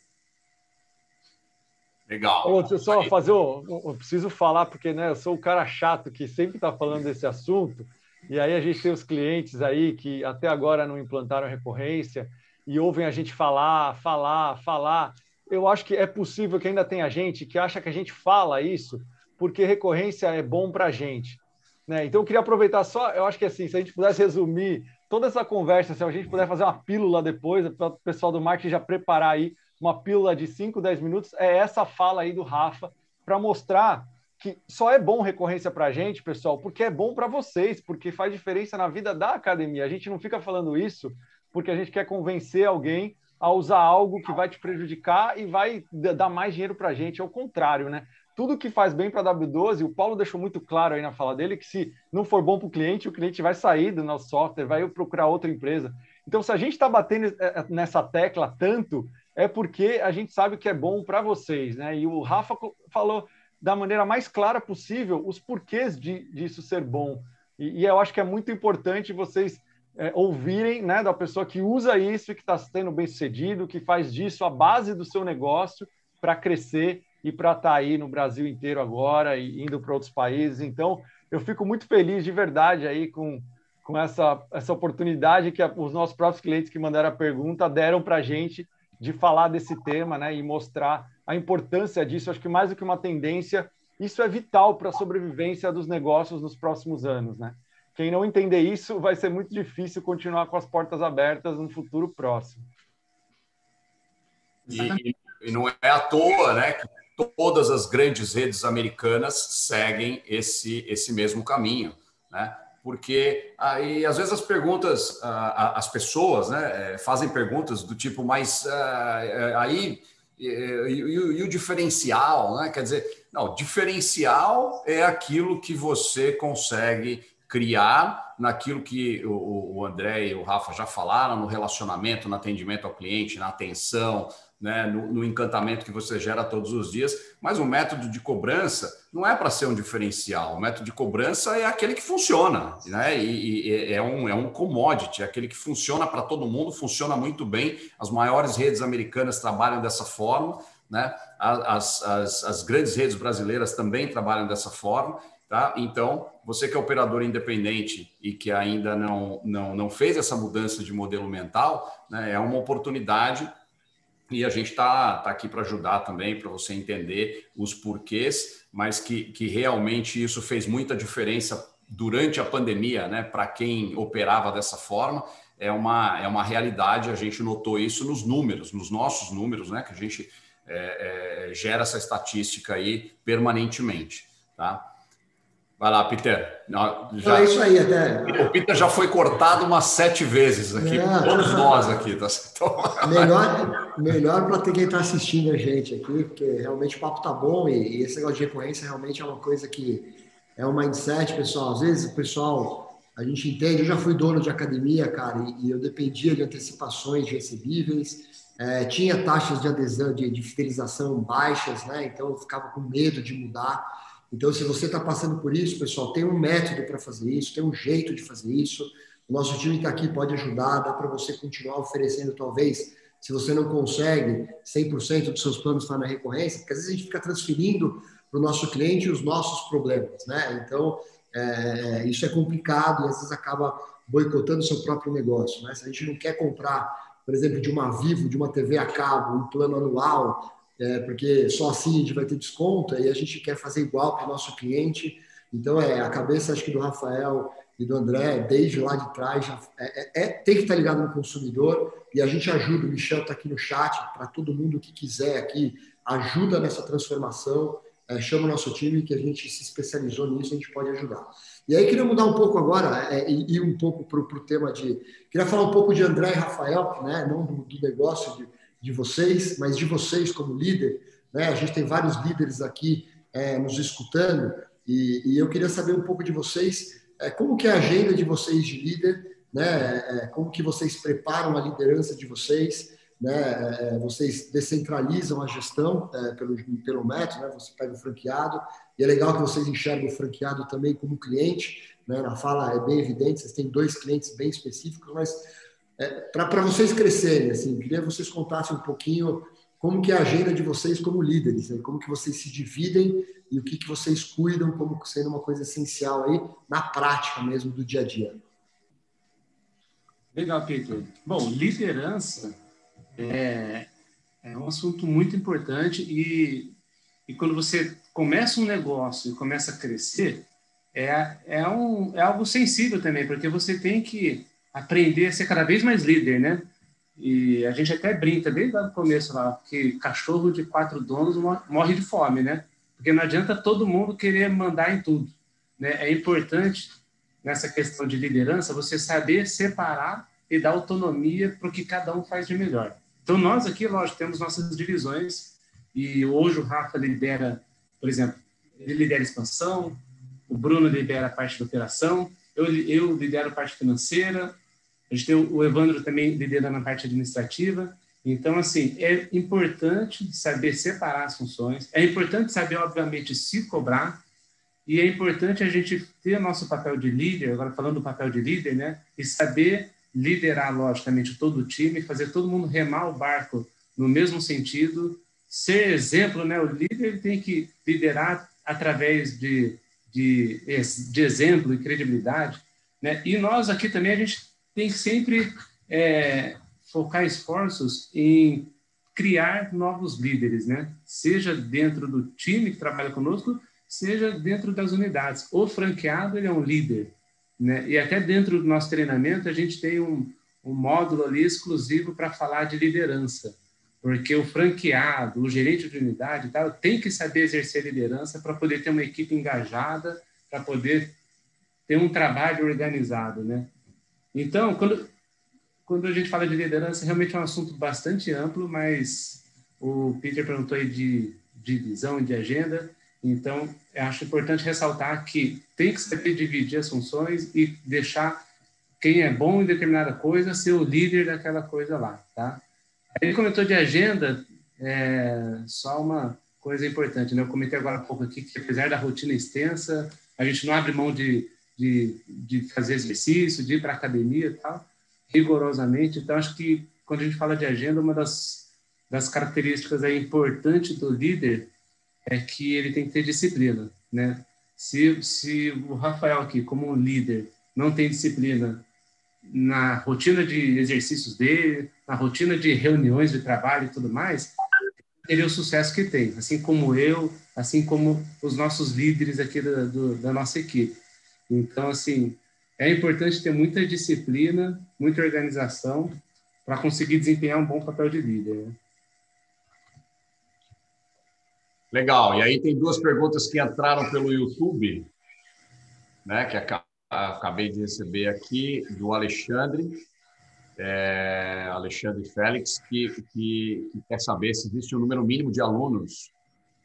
Legal. Ô, deixa eu só fazer, um, eu preciso falar, porque né, eu sou o cara chato que sempre está falando desse assunto, e aí a gente tem os clientes aí que até agora não implantaram recorrência e ouvem a gente falar, falar, falar. Eu acho que é possível que ainda tenha gente que acha que a gente fala isso porque recorrência é bom para a gente. Né? Então, eu queria aproveitar só, eu acho que assim, se a gente pudesse resumir toda essa conversa, se a gente puder fazer uma pílula depois, para o pessoal do marketing já preparar aí uma pílula de 5, 10 minutos, é essa fala aí do Rafa, para mostrar que só é bom recorrência para a gente, pessoal, porque é bom para vocês, porque faz diferença na vida da academia. A gente não fica falando isso porque a gente quer convencer alguém a usar algo que vai te prejudicar e vai dar mais dinheiro para a gente. É o contrário, né? Tudo que faz bem para a W12, o Paulo deixou muito claro aí na fala dele que se não for bom para o cliente, o cliente vai sair do nosso software, vai procurar outra empresa. Então, se a gente está batendo eh, eh, nessa tecla tanto, é porque a gente sabe que é bom para vocês, né? E o Rafa falou da maneira mais clara possível os porquês de, disso ser bom. E, e eu acho que é muito importante vocês é, ouvirem né, da pessoa que usa isso e que está sendo bem sucedido, que faz disso a base do seu negócio para crescer e para estar tá aí no Brasil inteiro agora e indo para outros países. Então, eu fico muito feliz de verdade aí com, com essa, essa oportunidade que os nossos próprios clientes que mandaram a pergunta deram para a gente de falar desse tema né, e mostrar a importância disso. Acho que mais do que uma tendência, isso é vital para a sobrevivência dos negócios nos próximos anos. Né? Quem não entender isso, vai ser muito difícil continuar com as portas abertas no futuro próximo. E, e não é à toa né, que todas as grandes redes americanas seguem esse, esse mesmo caminho, né? Porque aí, às vezes, as perguntas, as pessoas né, é, fazem perguntas do tipo, mas ah, é, aí e, e, e, o diferencial, né? Quer dizer, não, diferencial é aquilo que você consegue criar naquilo que o, o André e o Rafa já falaram, no relacionamento, no atendimento ao cliente, na atenção, né, no, no, encantamento que você gera todos os dias. Mas o método de cobrança não é para ser um diferencial. O método de cobrança é aquele que funciona, né? E, e é, um, é um commodity, é aquele que funciona para todo mundo, funciona muito bem. As maiores redes americanas trabalham dessa forma, né? As, as, as grandes redes brasileiras também trabalham dessa forma. Tá? Então, você que é operador independente e que ainda não, não, não fez essa mudança de modelo mental, né, é uma oportunidade e a gente está tá aqui para ajudar também, para você entender os porquês, mas que, que realmente isso fez muita diferença durante a pandemia, né? Para quem operava dessa forma, é uma, é uma realidade, a gente notou isso nos números, nos nossos números, né? Que a gente é, é, gera essa estatística aí permanentemente, tá? Vai lá, Peter. Já, é isso aí, até. O Peter já foi cortado umas sete vezes aqui, é. todos nós aqui. Tá? Então... Melhor, melhor para ter quem está assistindo a gente aqui, porque realmente o papo tá bom e, e esse negócio de recorrência realmente é uma coisa que é um mindset, pessoal. Às vezes o pessoal, a gente entende, eu já fui dono de academia, cara, e, e eu dependia de antecipações de recebíveis, é, tinha taxas de adesão, de, de fidelização baixas, né? Então eu ficava com medo de mudar. Então, se você está passando por isso, pessoal, tem um método para fazer isso, tem um jeito de fazer isso. O nosso time está aqui, pode ajudar, dá para você continuar oferecendo, talvez, se você não consegue 100% dos seus planos estar na recorrência, porque às vezes a gente fica transferindo para o nosso cliente os nossos problemas, né? Então, é, isso é complicado e às vezes acaba boicotando o seu próprio negócio, né? Se a gente não quer comprar, por exemplo, de uma Vivo, de uma TV a cabo, um plano anual, é, porque só assim a gente vai ter desconto e a gente quer fazer igual para o nosso cliente. Então, é a cabeça, acho que do Rafael e do André, desde lá de trás, já, é, é, é tem que estar ligado no consumidor e a gente ajuda. O Michel está aqui no chat para todo mundo que quiser aqui, ajuda nessa transformação. É, chama o nosso time que a gente se especializou nisso, a gente pode ajudar. E aí queria mudar um pouco agora é, e ir um pouco para o tema de. Queria falar um pouco de André e Rafael, né? não do, do negócio de de vocês, mas de vocês como líder. Né? A gente tem vários líderes aqui é, nos escutando e, e, eu queria saber um pouco de vocês, é, como que é a agenda de vocês de líder, né? É, como que vocês preparam a liderança de vocês, né? É, vocês descentralizam a gestão é, pelo, pelo método, né? você pega o franqueado, e é legal que vocês enxergam o franqueado também como cliente, né? na fala é bem evidente, vocês têm dois clientes bem específicos, mas é, para vocês crescerem, assim, queria que vocês contassem um pouquinho como que é a agenda de vocês como líderes, né? como que vocês se dividem e o que, que vocês cuidam como sendo uma coisa essencial aí na prática mesmo do dia a dia. Legal, Peter. Bom, liderança é, é um assunto muito importante e, e quando você começa um negócio e começa a crescer, é, é, um, é algo sensível também, porque você tem que aprender a ser cada vez mais líder, né? E a gente até brinca desde o começo lá, que cachorro de quatro donos morre de fome, né? Porque não adianta todo mundo querer mandar em tudo, né? É importante nessa questão de liderança você saber separar e dar autonomia para o que cada um faz de melhor. Então nós aqui, lógico, temos nossas divisões e hoje o Rafa lidera, por exemplo, ele lidera expansão, o Bruno lidera a parte de operação, eu, eu lidero a parte financeira, a gente tem o Evandro também liderando a parte administrativa. Então, assim, é importante saber separar as funções, é importante saber, obviamente, se cobrar, e é importante a gente ter nosso papel de líder, agora falando do papel de líder, né? E saber liderar, logicamente, todo o time, fazer todo mundo remar o barco no mesmo sentido, ser exemplo, né? O líder tem que liderar através de, de, de exemplo e credibilidade, né? E nós aqui também, a gente tem que sempre é, focar esforços em criar novos líderes, né? Seja dentro do time que trabalha conosco, seja dentro das unidades. O franqueado ele é um líder, né? E até dentro do nosso treinamento a gente tem um, um módulo ali exclusivo para falar de liderança, porque o franqueado, o gerente de unidade, tal, tem que saber exercer liderança para poder ter uma equipe engajada, para poder ter um trabalho organizado, né? Então, quando, quando a gente fala de liderança, realmente é um assunto bastante amplo, mas o Peter perguntou aí de, de visão e de agenda. Então, acho importante ressaltar que tem que saber dividir as funções e deixar quem é bom em determinada coisa ser o líder daquela coisa lá, tá? Ele comentou de agenda, é, só uma coisa importante, né? Eu comentei agora há pouco aqui que apesar da rotina extensa, a gente não abre mão de, de, de fazer exercício, de ir para academia e tal, rigorosamente. Então, acho que quando a gente fala de agenda, uma das, das características aí importantes do líder é que ele tem que ter disciplina, né? Se, se o Rafael aqui, como um líder, não tem disciplina na rotina de exercícios dele, na rotina de reuniões de trabalho e tudo mais, teria o sucesso que tem, assim como eu, assim como os nossos líderes aqui do, da nossa equipe. Então, assim, é importante ter muita disciplina, muita organização para conseguir desempenhar um bom papel de líder. Né? Legal. E aí tem duas perguntas que entraram pelo YouTube, né, que acabei de receber aqui do Alexandre, é, Alexandre Félix, que, que, que, quer saber se existe um número mínimo de alunos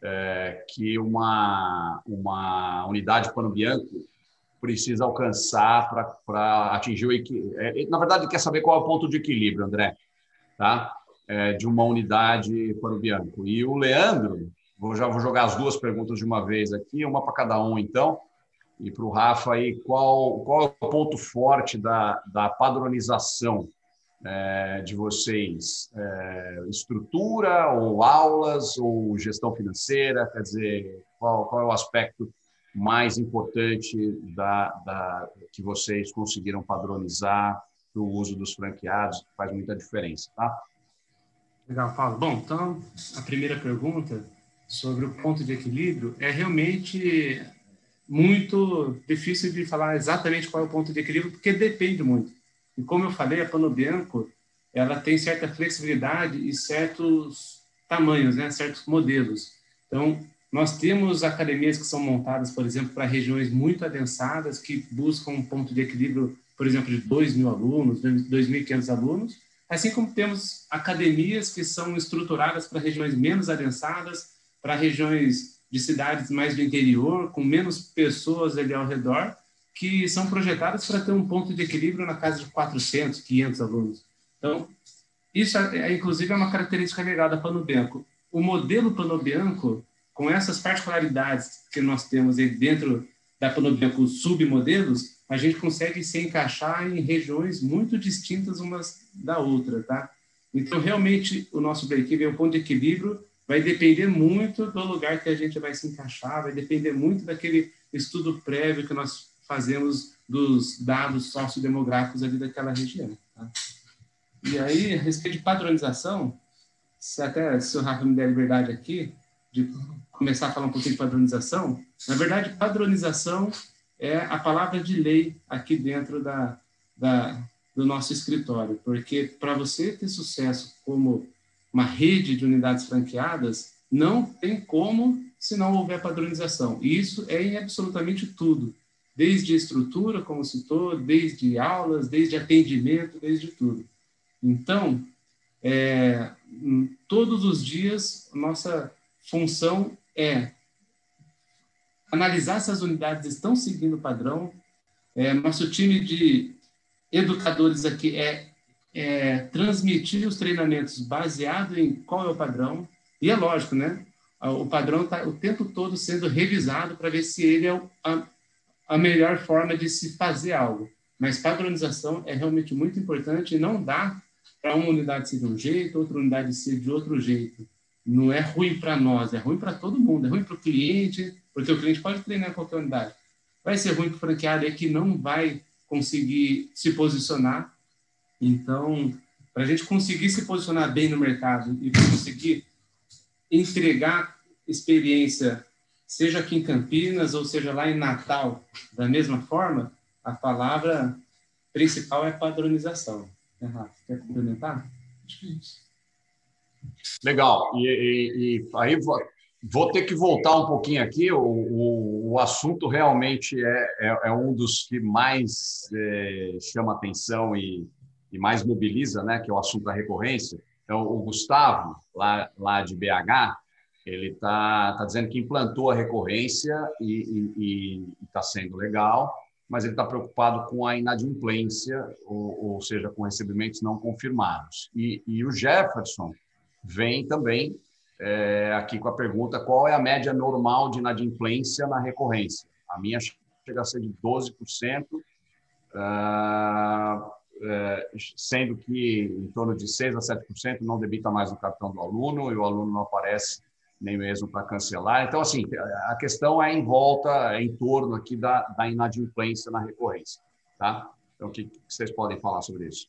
é, que uma, uma unidade Pano Bianco precisa alcançar para atingir o equilíbrio. É, na verdade, quer saber qual é o ponto de equilíbrio, André, tá? É, de uma unidade Pano Bianco. E o Leandro, Vou, já vou jogar as duas perguntas de uma vez aqui, uma para cada um, então. E para o Rafa aí, qual, qual é o ponto forte da, da padronização é, de vocês? É, estrutura ou aulas ou gestão financeira? Quer dizer, qual, qual é o aspecto mais importante da, da, que vocês conseguiram padronizar para o uso dos franqueados, que faz muita diferença, tá? Legal, Paulo. Bom, então, a primeira pergunta sobre o ponto de equilíbrio, é realmente muito difícil de falar exatamente qual é o ponto de equilíbrio, porque depende muito. E como eu falei, a Pano Bianco, ela tem certa flexibilidade e certos tamanhos, né, certos modelos. Então, nós temos academias que são montadas, por exemplo, para regiões muito adensadas, que buscam um ponto de equilíbrio, por exemplo, de 2 mil alunos, 2.500 alunos, assim como temos academias que são estruturadas para regiões menos adensadas, para regiões de cidades mais do interior, com menos pessoas ali ao redor, que são projetadas para ter um ponto de equilíbrio na casa de 400, 500 alunos. Então, isso, é, é, inclusive, é uma característica legal da Panobianco. O modelo Panobianco, com essas particularidades que nós temos dentro da Panobianco submodelos, a gente consegue se encaixar em regiões muito distintas umas da outra, tá? Então, realmente, o nosso break-even é o ponto de equilíbrio vai depender muito do lugar que a gente vai se encaixar, vai depender muito daquele estudo prévio que nós fazemos dos dados sociodemográficos ali daquela região. Tá? E aí, a respeito de padronização, se até se o Rafa me der liberdade aqui, de começar a falar um pouquinho de padronização, na verdade, padronização é a palavra de lei aqui dentro da, da do nosso escritório, porque para você ter sucesso como uma rede de unidades franqueadas, não tem como se não houver padronização. E isso é em absolutamente tudo, desde estrutura, como citou, desde aulas, desde atendimento, desde tudo. Então, é, todos os dias, nossa função é analisar se as unidades estão seguindo o padrão. É, nosso time de educadores aqui é é, transmitir os treinamentos baseado em qual é o padrão. E é lógico, né? O padrão está o tempo todo sendo revisado para ver se ele é a, a melhor forma de se fazer algo. Mas padronização é realmente muito importante e não dá para uma unidade ser de um jeito, outra unidade ser de outro jeito. Não é ruim para nós, é ruim para todo mundo, é ruim para o cliente, porque o cliente pode treinar qualquer unidade. Vai ser ruim para o franqueado é que não vai conseguir se posicionar então, para a gente conseguir se posicionar bem no mercado e conseguir entregar experiência, seja aqui em Campinas ou seja lá em Natal, da mesma forma, a palavra principal é padronização. Quer complementar? Acho que é isso. Legal. E, e, e aí vou, ter que voltar um pouquinho aqui. O, o, o assunto realmente é, é, é, um dos que mais é, chama atenção e, e mais mobiliza, né, que é o assunto da recorrência. Então, o Gustavo, lá, lá de BH, ele está tá dizendo que implantou a recorrência e está sendo legal, mas ele está preocupado com a inadimplência, ou, ou, seja, com recebimentos não confirmados. E, e o Jefferson vem também é, aqui com a pergunta: qual é a média normal de inadimplência na recorrência? A minha chega a ser de 12%, uh, é, sendo que em torno de 6% a 7% não debita mais no cartão do aluno e o aluno não aparece nem mesmo para cancelar. Então, assim, a questão é em volta, é em torno aqui da, da inadimplência na recorrência. Tá? Então, o que, que vocês podem falar sobre isso?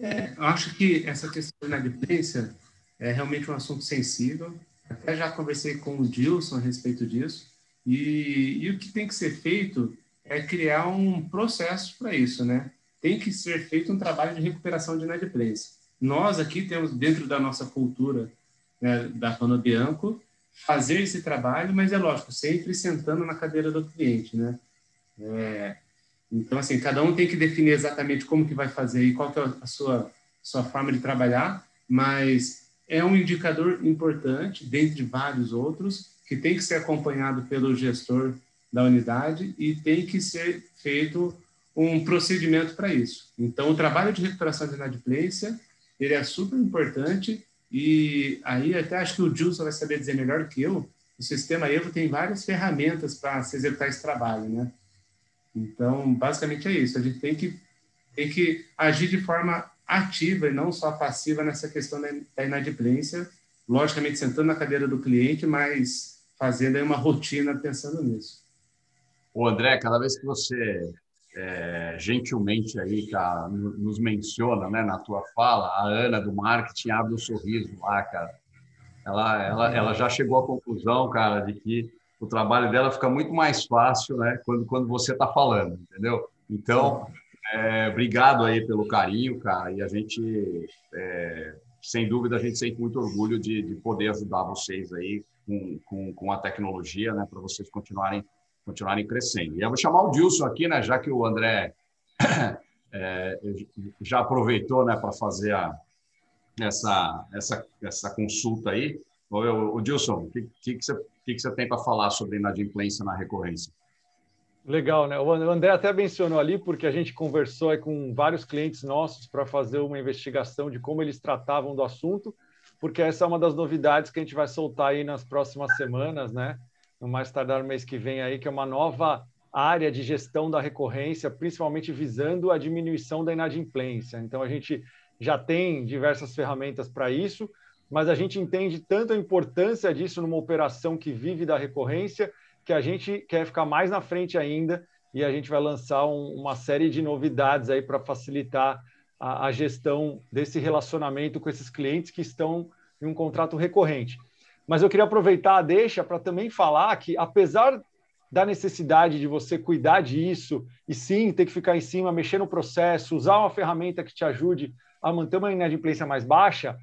É, eu acho que essa questão da inadimplência é realmente um assunto sensível. Até já conversei com o Dilson a respeito disso. E, e o que tem que ser feito é criar um processo para isso, né? Tem que ser feito um trabalho de recuperação de inadimplência. Nós aqui temos, dentro da nossa cultura né, da Panobianco, fazer esse trabalho, mas é lógico, sempre sentando na cadeira do cliente, né? É, então, assim, cada um tem que definir exatamente como que vai fazer e qual que é a sua, sua forma de trabalhar, mas é um indicador importante, dentre vários outros, que tem que ser acompanhado pelo gestor da unidade e tem que ser feito um procedimento para isso. Então, o trabalho de recuperação de inadimplência, ele é super importante e aí até acho que o Gilson vai saber dizer melhor que eu, o sistema Evo tem várias ferramentas para se executar esse trabalho, né? Então, basicamente é isso. A gente tem que, tem que agir de forma ativa e não só passiva nessa questão da inadimplência, logicamente sentando na cadeira do cliente, mas fazendo aí uma rotina pensando nisso. O André, cada vez que você é, gentilmente aí cara, nos menciona, né, na tua fala, a Ana do marketing abre um sorriso lá, cara. Ela, ela, ela já chegou à conclusão, cara, de que o trabalho dela fica muito mais fácil, né, quando, quando você está falando, entendeu? Então, é, obrigado aí pelo carinho, cara, e a gente, é, sem dúvida, a gente sente muito orgulho de, de poder ajudar vocês aí com, com, com a tecnologia, né, para vocês continuarem continuarem crescendo. E eu vou chamar o Dilson aqui, né, já que o André é, já aproveitou né, para fazer a, essa, essa, essa consulta aí. O, o Dilson, o que, que, que, você, que, que você tem para falar sobre inadimplência na recorrência? Legal, né? O André até mencionou ali, porque a gente conversou com vários clientes nossos para fazer uma investigação de como eles tratavam do assunto, porque essa é uma das novidades que a gente vai soltar aí nas próximas semanas, né? no mais tardar mês que vem aí, que é uma nova área de gestão da recorrência, principalmente visando a diminuição da inadimplência. Então, a gente já tem diversas ferramentas para isso, mas a gente entende tanto a importância disso numa operação que vive da recorrência, que a gente quer ficar mais na frente ainda e a gente vai lançar um, uma série de novidades aí para facilitar a, a gestão desse relacionamento com esses clientes que estão em um contrato recorrente. Mas eu queria aproveitar a deixa para também falar que, apesar da necessidade de você cuidar disso, e sim, ter que ficar em cima, mexer no processo, usar uma ferramenta que te ajude a manter uma inadimplência mais baixa,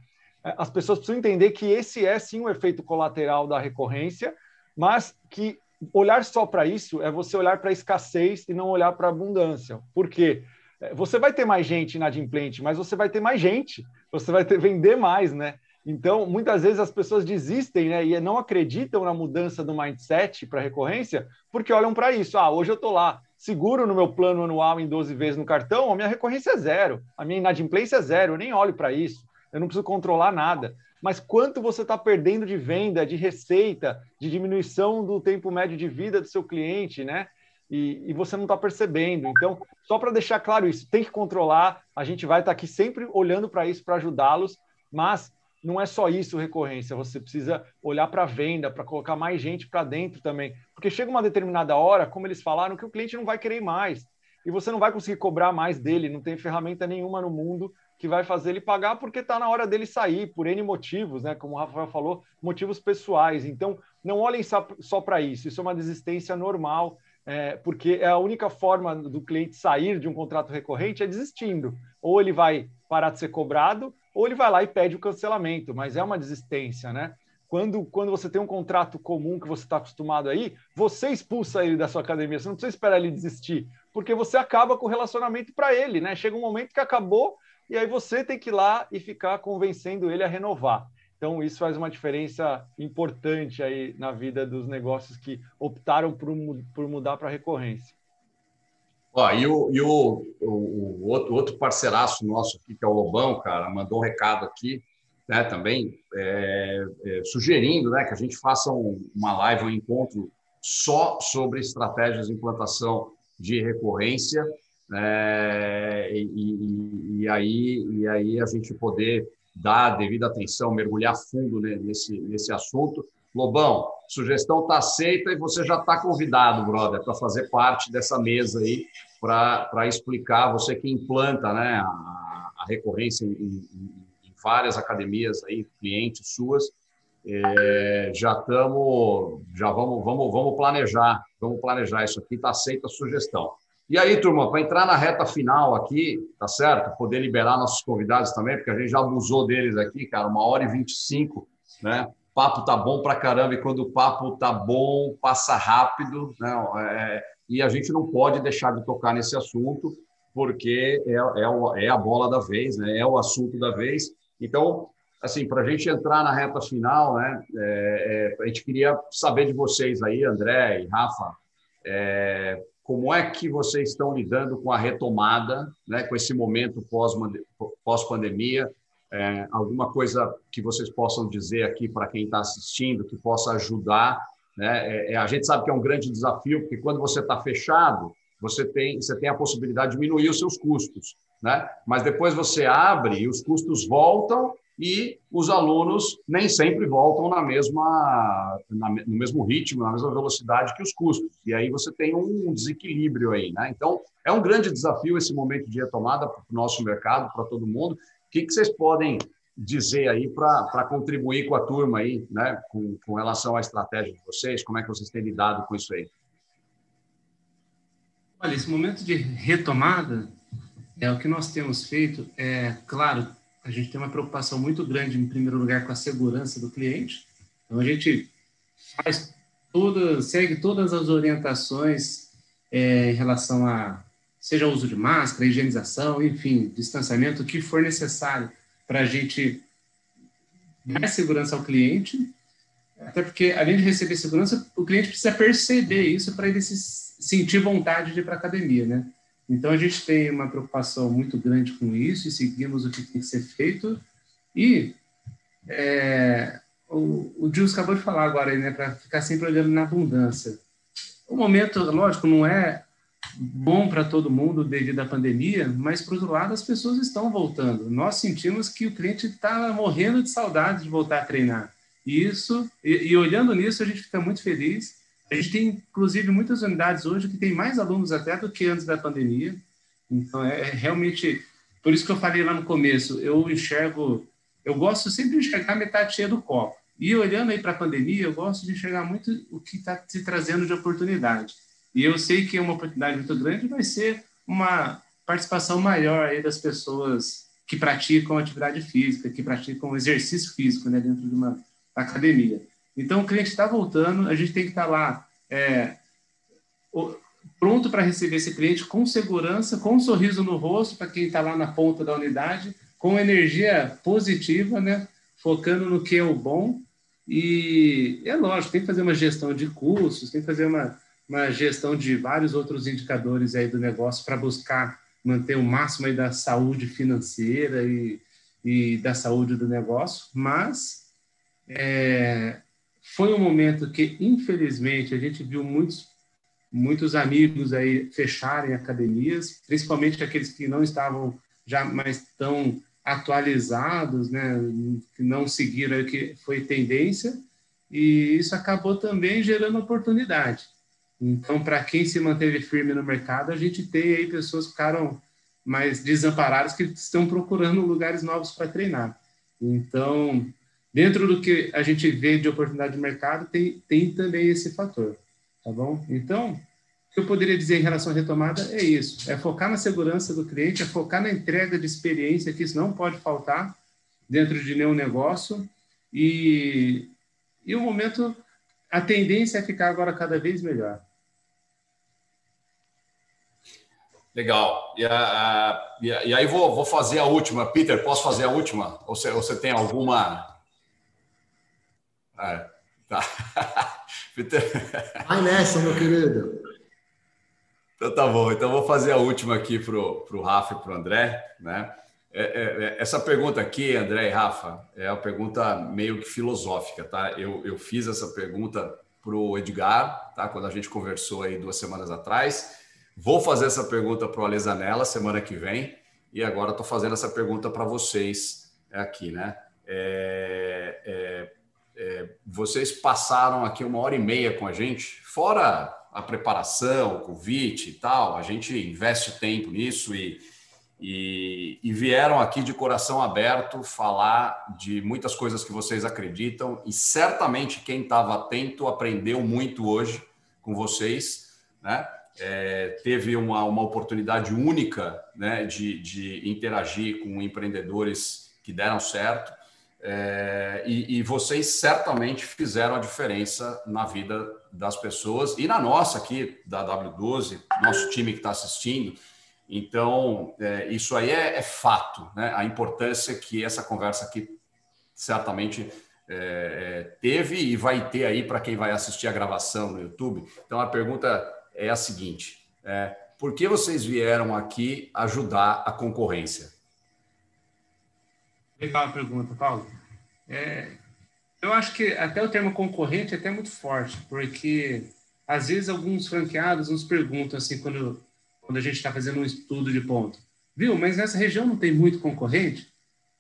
as pessoas precisam entender que esse é sim um efeito colateral da recorrência, mas que olhar só para isso é você olhar para a escassez e não olhar para a abundância. Por quê? Eh, você vai ter mais gente inadimplente, mas você vai ter mais gente, você vai ter, vender mais, né? Então, muitas vezes as pessoas desistem né, e não acreditam na mudança do mindset para recorrência, porque olham para isso. Ah, hoje eu estou lá, seguro no meu plano anual em 12 vezes no cartão, a minha recorrência é zero, a minha inadimplência é zero, eu nem olho para isso, eu não preciso controlar nada. Mas quanto você está perdendo de venda, de receita, de diminuição do tempo médio de vida do seu cliente, né? E, e você não está percebendo. Então, só para deixar claro isso, tem que controlar. A gente vai estar tá aqui sempre olhando para isso para ajudá-los, mas não é só isso recorrência, você precisa olhar para a venda, para colocar mais gente para dentro também. Porque chega uma determinada hora, como eles falaram, que o cliente não vai querer mais. E você não vai conseguir cobrar mais dele, não tem ferramenta nenhuma no mundo que vai fazer ele pagar porque está na hora dele sair, por N motivos, né? Como o Rafael falou, motivos pessoais. Então, não olhem só, para isso, isso é uma desistência normal, é, porque é a única forma do cliente sair de um contrato recorrente é desistindo. Ou ele vai parar de ser cobrado, ou ele vai lá e pede o cancelamento, mas é uma desistência, né? Quando, quando você tem um contrato comum que você está acostumado aí, você expulsa ele da sua academia, você não precisa esperar ele desistir, porque você acaba com o relacionamento para ele, né? Chega um momento que acabou e aí você tem que ir lá e ficar convencendo ele a renovar. Então, isso faz uma diferença importante aí na vida dos negócios que optaram por, por mudar para recorrência. Ó, e o, e o, o, outro, outro parceiraço nosso aqui, que é o Lobão, cara, mandou um recado aqui, né, também, é, é, sugerindo né, que a gente faça um, uma live, um encontro só sobre estratégias de implantação de recorrência, é, e, e, aí, e aí a gente poder dar a devida atenção, mergulhar fundo nesse, nesse assunto. Lobão, sugestão está aceita e você já está convidado, brother, para fazer parte dessa mesa aí, para explicar, você que implanta né, a, a recorrência em, em, em, várias academias, aí, clientes suas, é, já estamos, já vamos, vamos, vamos planejar, vamos planejar isso aqui, está aceita a sugestão. E aí, turma, para entrar na reta final aqui, tá certo? Poder liberar nossos convidados também, porque a gente já abusou deles aqui, cara, uma hora e vinte e cinco, né? Papo tá bom para caramba e quando o papo tá bom, passa rápido, né? É, e a gente não pode deixar de tocar nesse assunto, porque é, é, é a bola da vez, né? É o assunto da vez. Então, assim, para a gente entrar na reta final, né? É, é, a gente queria saber de vocês aí, André e Rafa, é, como é que vocês estão lidando com a retomada, né, com esse momento pós-pandemia? É, alguma coisa que vocês possam dizer aqui para quem está assistindo, que possa ajudar? Né? É, é, a gente sabe que é um grande desafio, porque quando você está fechado, você tem, você tem a possibilidade de diminuir os seus custos. Né? Mas depois você abre e os custos voltam e os alunos nem sempre voltam na mesma, na, no mesmo ritmo, na mesma velocidade que os custos. E aí você tem um desequilíbrio aí. Né? Então, é um grande desafio esse momento de retomada para o nosso mercado, para todo mundo. O que, que vocês podem dizer aí para contribuir com a turma aí, né? com, com relação à estratégia de vocês? Como é que vocês têm lidado com isso aí? Olha, esse momento de retomada é o que nós temos feito. É claro, a gente tem uma preocupação muito grande, em primeiro lugar, com a segurança do cliente. Então, a gente faz segue todas as orientações é, em relação a, seja o uso de máscara, higienização, enfim, distanciamento, o que for necessário para a gente dar segurança ao cliente. Até porque, além de receber segurança, o cliente precisa perceber isso para ele se sentir vontade de ir para a academia, né? Então, a gente tem uma preocupação muito grande com isso e seguimos o que tem que ser feito. E é, o, o Gilles acabou de falar agora, né, para ficar sempre olhando na abundância. O momento, lógico, não é bom para todo mundo devido à pandemia, mas, por outro lado, as pessoas estão voltando. Nós sentimos que o cliente está morrendo de saudade de voltar a treinar. E isso, e, e olhando nisso, a gente fica muito feliz a gente tem, inclusive, muitas unidades hoje que tem mais alunos até do que antes da pandemia. Então, é, é realmente... Por isso que eu falei lá no começo, eu enxergo... Eu gosto sempre de enxergar metade cheia do copo. E olhando aí para a pandemia, eu gosto de enxergar muito o que está se trazendo de oportunidade. E eu sei que é uma oportunidade muito grande vai ser uma participação maior aí das pessoas que praticam atividade física, que praticam exercício físico né, dentro de uma academia. Então, o cliente está voltando, a gente tem que estar tá lá é, pronto para receber esse cliente com segurança, com um sorriso no rosto para quem está lá na ponta da unidade, com energia positiva, né? focando no que é o bom. E é lógico, tem que fazer uma gestão de custos, tem que fazer uma, uma gestão de vários outros indicadores aí do negócio para buscar manter o máximo aí da saúde financeira e, e da saúde do negócio, mas é, foi um momento que, infelizmente, a gente viu muitos, muitos amigos aí fecharem academias, principalmente aqueles que não estavam já mais tão atualizados, né, que não seguiram o que foi tendência, e isso acabou também gerando oportunidade. Então, para quem se manteve firme no mercado, a gente tem aí pessoas que ficaram mais desamparadas que estão procurando lugares novos para treinar. Então, Dentro do que a gente vê de oportunidade de mercado, tem, tem também esse fator, tá bom? Então, o que eu poderia dizer em relação à retomada é isso, é focar na segurança do cliente, é focar na entrega de experiência, que isso não pode faltar dentro de nenhum negócio, e, e o momento, a tendência é ficar agora cada vez melhor. Legal. E, a, a, e aí vou, vou fazer a última. Peter, posso fazer a última? Ou você tem alguma É, tá. Vai nessa, meu querido. Então tá bom. Então vou fazer a última aqui para o Rafa e para o André. Né? É, é, é, essa pergunta aqui, André e Rafa, é uma pergunta meio que filosófica. Tá? Eu, eu fiz essa pergunta para o Edgar, tá? quando a gente conversou aí duas semanas atrás. Vou fazer essa pergunta para o Alesanella semana que vem. E agora estou fazendo essa pergunta para vocês aqui. Né? É, é, é, vocês passaram aqui uma hora e meia com a gente, fora a preparação, o convite e tal, a gente investe tempo nisso e, e, e, vieram aqui de coração aberto falar de muitas coisas que vocês acreditam e certamente quem estava atento aprendeu muito hoje com vocês, né? É, teve uma, uma oportunidade única né, de, de interagir com empreendedores que deram certo é, e, e, vocês certamente fizeram a diferença na vida das pessoas e na nossa aqui, da W12, nosso time que está assistindo. Então, é, isso aí é, é, fato, né? A importância que essa conversa aqui certamente é, é, teve e vai ter aí para quem vai assistir a gravação no YouTube. Então, a pergunta é a seguinte: é, por que vocês vieram aqui ajudar a concorrência? Legal a pergunta, Paulo. É, eu acho que até o termo concorrente é até muito forte, porque às vezes alguns franqueados nos perguntam assim, quando, quando a gente está fazendo um estudo de ponto, viu, mas nessa região não tem muito concorrente?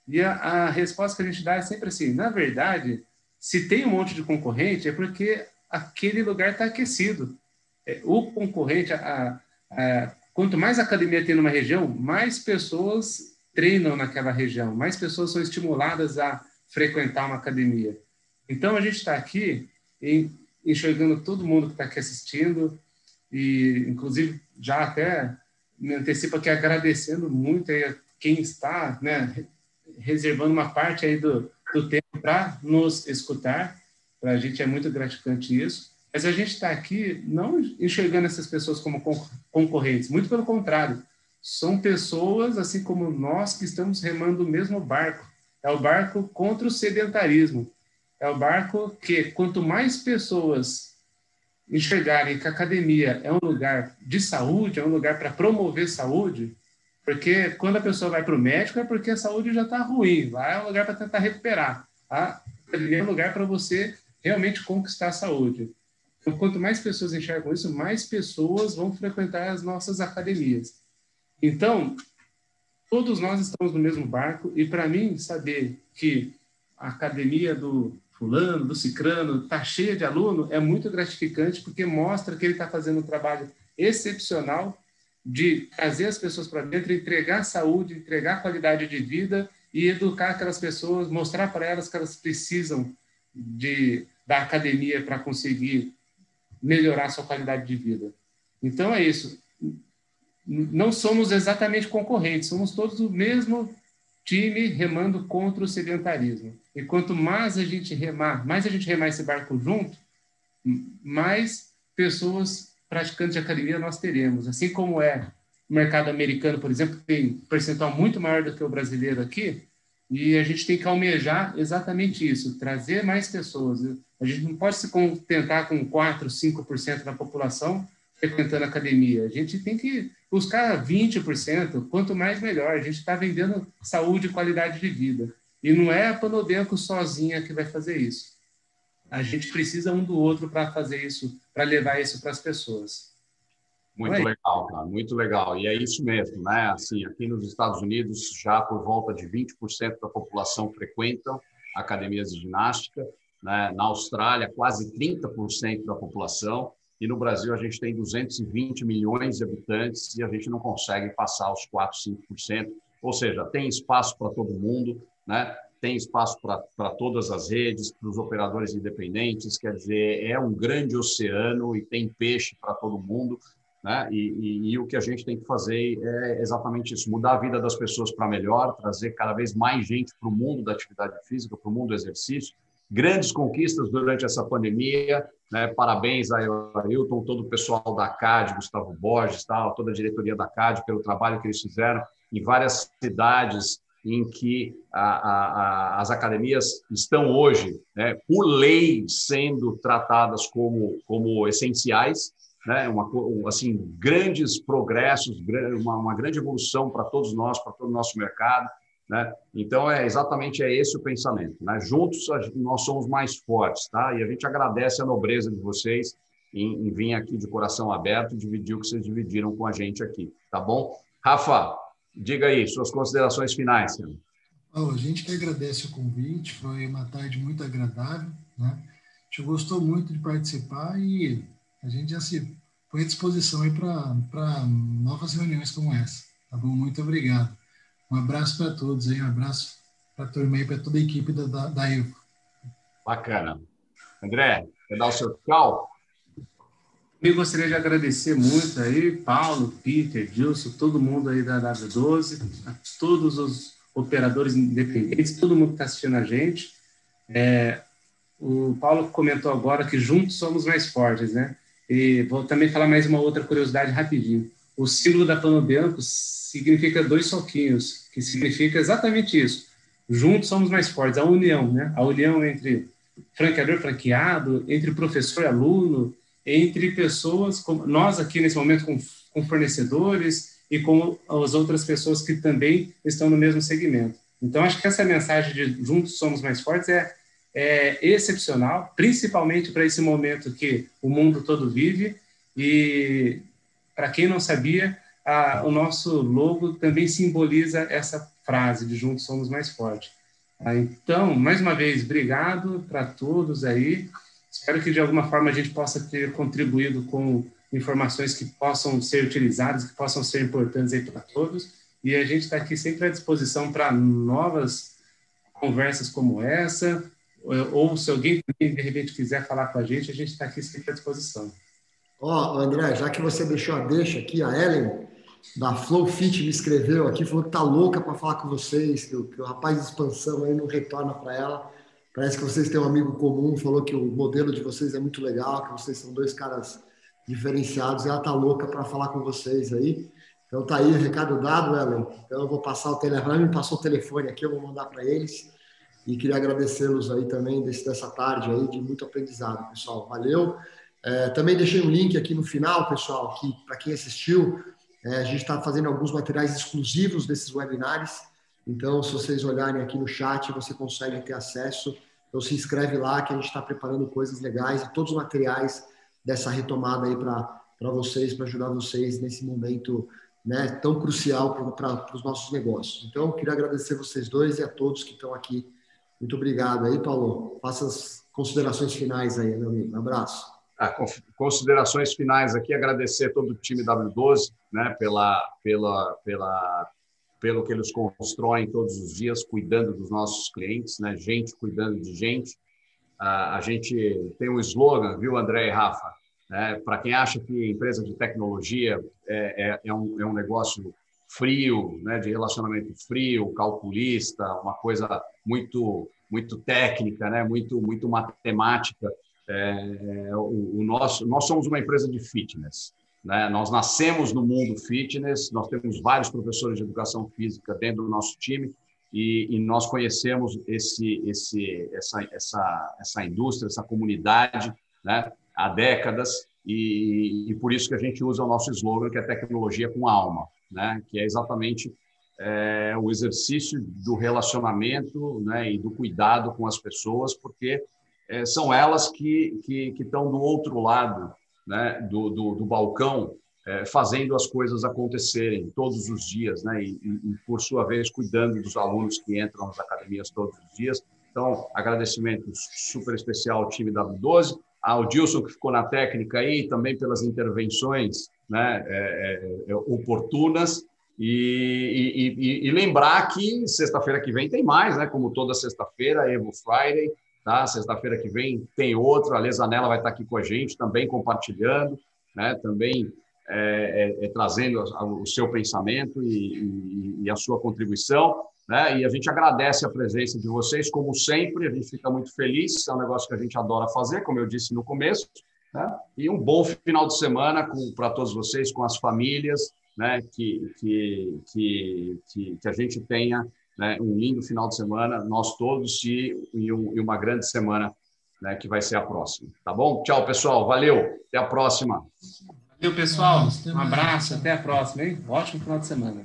E a, a resposta que a gente dá é sempre assim, na verdade, se tem um monte de concorrente é porque aquele lugar está aquecido. É, o concorrente, a, a, quanto mais academia tem numa região, mais pessoas treinam naquela região, mais pessoas são estimuladas a frequentar uma academia. Então, a gente está aqui enxergando todo mundo que está aqui assistindo e, inclusive, já até me antecipo aqui agradecendo muito a quem está né, reservando uma parte aí do, do tempo para nos escutar. Para a gente é muito gratificante isso. Mas a gente está aqui não enxergando essas pessoas como concorrentes, muito pelo contrário. São pessoas, assim como nós, que estamos remando o mesmo barco é o barco contra o sedentarismo. É o barco que, quanto mais pessoas enxergarem que a academia é um lugar de saúde, é um lugar para promover saúde, porque quando a pessoa vai para o médico é porque a saúde já está ruim, lá é um lugar para tentar recuperar. A é um lugar para você realmente conquistar a saúde. Então, quanto mais pessoas enxergam isso, mais pessoas vão frequentar as nossas academias. Então, todos nós estamos no mesmo barco e para mim saber que a academia do fulano, do cicrano, está cheia de aluno é muito gratificante porque mostra que ele está fazendo um trabalho excepcional de trazer as pessoas para dentro, entregar saúde, entregar qualidade de vida e educar aquelas pessoas, mostrar para elas que elas precisam de da academia para conseguir melhorar sua qualidade de vida. Então é isso não somos exatamente concorrentes, somos todos o mesmo time remando contra o sedentarismo. E quanto mais a gente remar, mais a gente remar esse barco junto, mais pessoas praticantes de academia nós teremos. Assim como é o mercado americano, por exemplo, tem percentual muito maior do que o brasileiro aqui, e a gente tem que almejar exatamente isso, trazer mais pessoas. A gente não pode se contentar com 4, 5% da população frequentando academia. A gente tem que buscar 20%, quanto mais melhor. A gente está vendendo saúde e qualidade de vida. E não é a Panodenco sozinha que vai fazer isso. A gente precisa um do outro para fazer isso, para levar isso para as pessoas. Muito é legal, cara, muito legal. E é isso mesmo, né? Assim, aqui nos Estados Unidos, já por volta de 20% da população frequentam academias de ginástica. Né? Na Austrália, quase 30% da população e no Brasil a gente tem 220 milhões de habitantes e a gente não consegue passar os 4, 5%. Ou seja, tem espaço para todo mundo, né? tem espaço para todas as redes, para os operadores independentes, quer dizer, é um grande oceano e tem peixe para todo mundo. Né? E, e, e, o que a gente tem que fazer é exatamente isso: mudar a vida das pessoas para melhor, trazer cada vez mais gente para o mundo da atividade física, para o mundo do exercício. Grandes conquistas durante essa pandemia, né? Parabéns a Ailton, todo o pessoal da CAD, Gustavo Borges, tal, toda a diretoria da CAD, pelo trabalho que eles fizeram em várias cidades em que a, a, a, as academias estão hoje, né, por lei, sendo tratadas como, como essenciais, né, uma, assim, grandes progressos, uma, uma grande evolução para todos nós, para todo o nosso mercado. Né? Então, é exatamente é esse o pensamento. Né? Juntos, nós somos mais fortes. Tá? E a gente agradece a nobreza de vocês em, em vir aqui de coração aberto e dividir o que vocês dividiram com a gente aqui. Tá bom? Rafa, diga aí, suas considerações finais. Oh, a gente que agradece o convite, foi uma tarde muito agradável. Né? A gente gostou muito de participar e a gente já se põe à disposição para novas reuniões como essa. Tá bom? Muito obrigado. Um abraço para todos aí, um abraço para a turma aí, para toda a equipe da, da, da Evo. Bacana. André, quer dar o seu tchau? Eu gostaria de agradecer muito aí, Paulo, Peter, Gilson, todo mundo aí da W12, a todos os operadores independentes, todo mundo que está assistindo a gente. É, o Paulo comentou agora que juntos somos mais fortes, né? E vou também falar mais uma outra curiosidade rapidinho. O símbolo da Plano Bianco significa dois soquinhos, que significa exatamente isso. Juntos somos mais fortes, a união, né? A união entre franqueador franqueado, entre professor e aluno, entre pessoas, como nós aqui nesse momento com, com fornecedores e com as outras pessoas que também estão no mesmo segmento. Então, acho que essa mensagem de juntos somos mais fortes é, é excepcional, principalmente para esse momento que o mundo todo vive. E, para quem não sabia, a, o nosso logo também simboliza essa frase de juntos somos mais fortes. Ah, então, mais uma vez, obrigado para todos aí. Espero que de alguma forma a gente possa ter contribuído com informações que possam ser utilizadas, que possam ser importantes aí para todos. E a gente está aqui sempre à disposição para novas conversas como essa, ou se alguém de repente quiser falar com a gente, a gente está aqui sempre à disposição. Ó, oh, André, já que você deixou a deixa aqui, a Ellen, da Flow Fit me escreveu aqui, falou que tá louca para falar com vocês, que o, que o, rapaz de expansão aí não retorna para ela. Parece que vocês têm um amigo comum, falou que o modelo de vocês é muito legal, que vocês são dois caras diferenciados, e ela tá louca para falar com vocês aí. Então tá aí, recado dado, Ellen. Então eu vou passar o telefone, me passou o telefone aqui, eu vou mandar para eles. E queria agradecê-los aí também desse, dessa tarde aí de muito aprendizado, pessoal. Valeu. É, também deixei um link aqui no final, pessoal, que para quem assistiu, é, a gente está fazendo alguns materiais exclusivos desses webinários. Então, se vocês olharem aqui no chat, você consegue ter acesso. Então, se inscreve lá que a gente está preparando coisas legais e todos os materiais dessa retomada aí para vocês, para ajudar vocês nesse momento né, tão crucial para os nossos negócios. Então, queria agradecer vocês dois e a todos que estão aqui. Muito obrigado aí, Paulo. Faça as considerações finais aí, meu amigo. Um abraço ah, considerações finais aqui, agradecer todo o time W12 né, pela, pela, pela, pelo que eles constroem todos os dias, cuidando dos nossos clientes, né, gente cuidando de gente. Ah, a gente tem um slogan, viu, André e Rafa? Né, Para quem acha que empresa de tecnologia é, é, é, um, é um negócio frio, né, de relacionamento frio, calculista, uma coisa muito muito técnica, né, muito muito matemática. É, o, o, nosso, nós somos uma empresa de fitness. Né? Nós nascemos no mundo fitness, nós temos vários professores de educação física dentro do nosso time e, e nós conhecemos esse, esse, essa, essa, essa indústria, essa comunidade né? há décadas e, e, por isso que a gente usa o nosso slogan, que é tecnologia com alma, né? que é exatamente é, o exercício do relacionamento né? e do cuidado com as pessoas, porque é, são elas que, que, que estão do outro lado né, do, do, do balcão, é, fazendo as coisas acontecerem todos os dias, né, e, e, por sua vez, cuidando dos alunos que entram nas academias todos os dias. Então, agradecimento super especial ao time W12, ao Dilson, que ficou na técnica aí, também pelas intervenções né, é, é, é oportunas. E, e, e, lembrar que sexta-feira que vem tem mais, né? Como toda sexta-feira, Evo Friday. Tá? Sexta-feira que vem tem outro, a Lesanela vai estar aqui com a gente, também compartilhando, né? também é, é, é trazendo o seu pensamento e, e, e, a sua contribuição. Né? E a gente agradece a presença de vocês, como sempre, a gente fica muito feliz, é um negócio que a gente adora fazer, como eu disse no começo. Né? E um bom final de semana para todos vocês, com as famílias, né? que, que, que, que, que a gente tenha né, um lindo final de semana, nós todos, e, e, um, e uma grande semana né, que vai ser a próxima. Tá bom? Tchau, pessoal. Valeu. Até a próxima. Valeu, pessoal. Um abraço. Até a próxima, hein? Ótimo final de semana.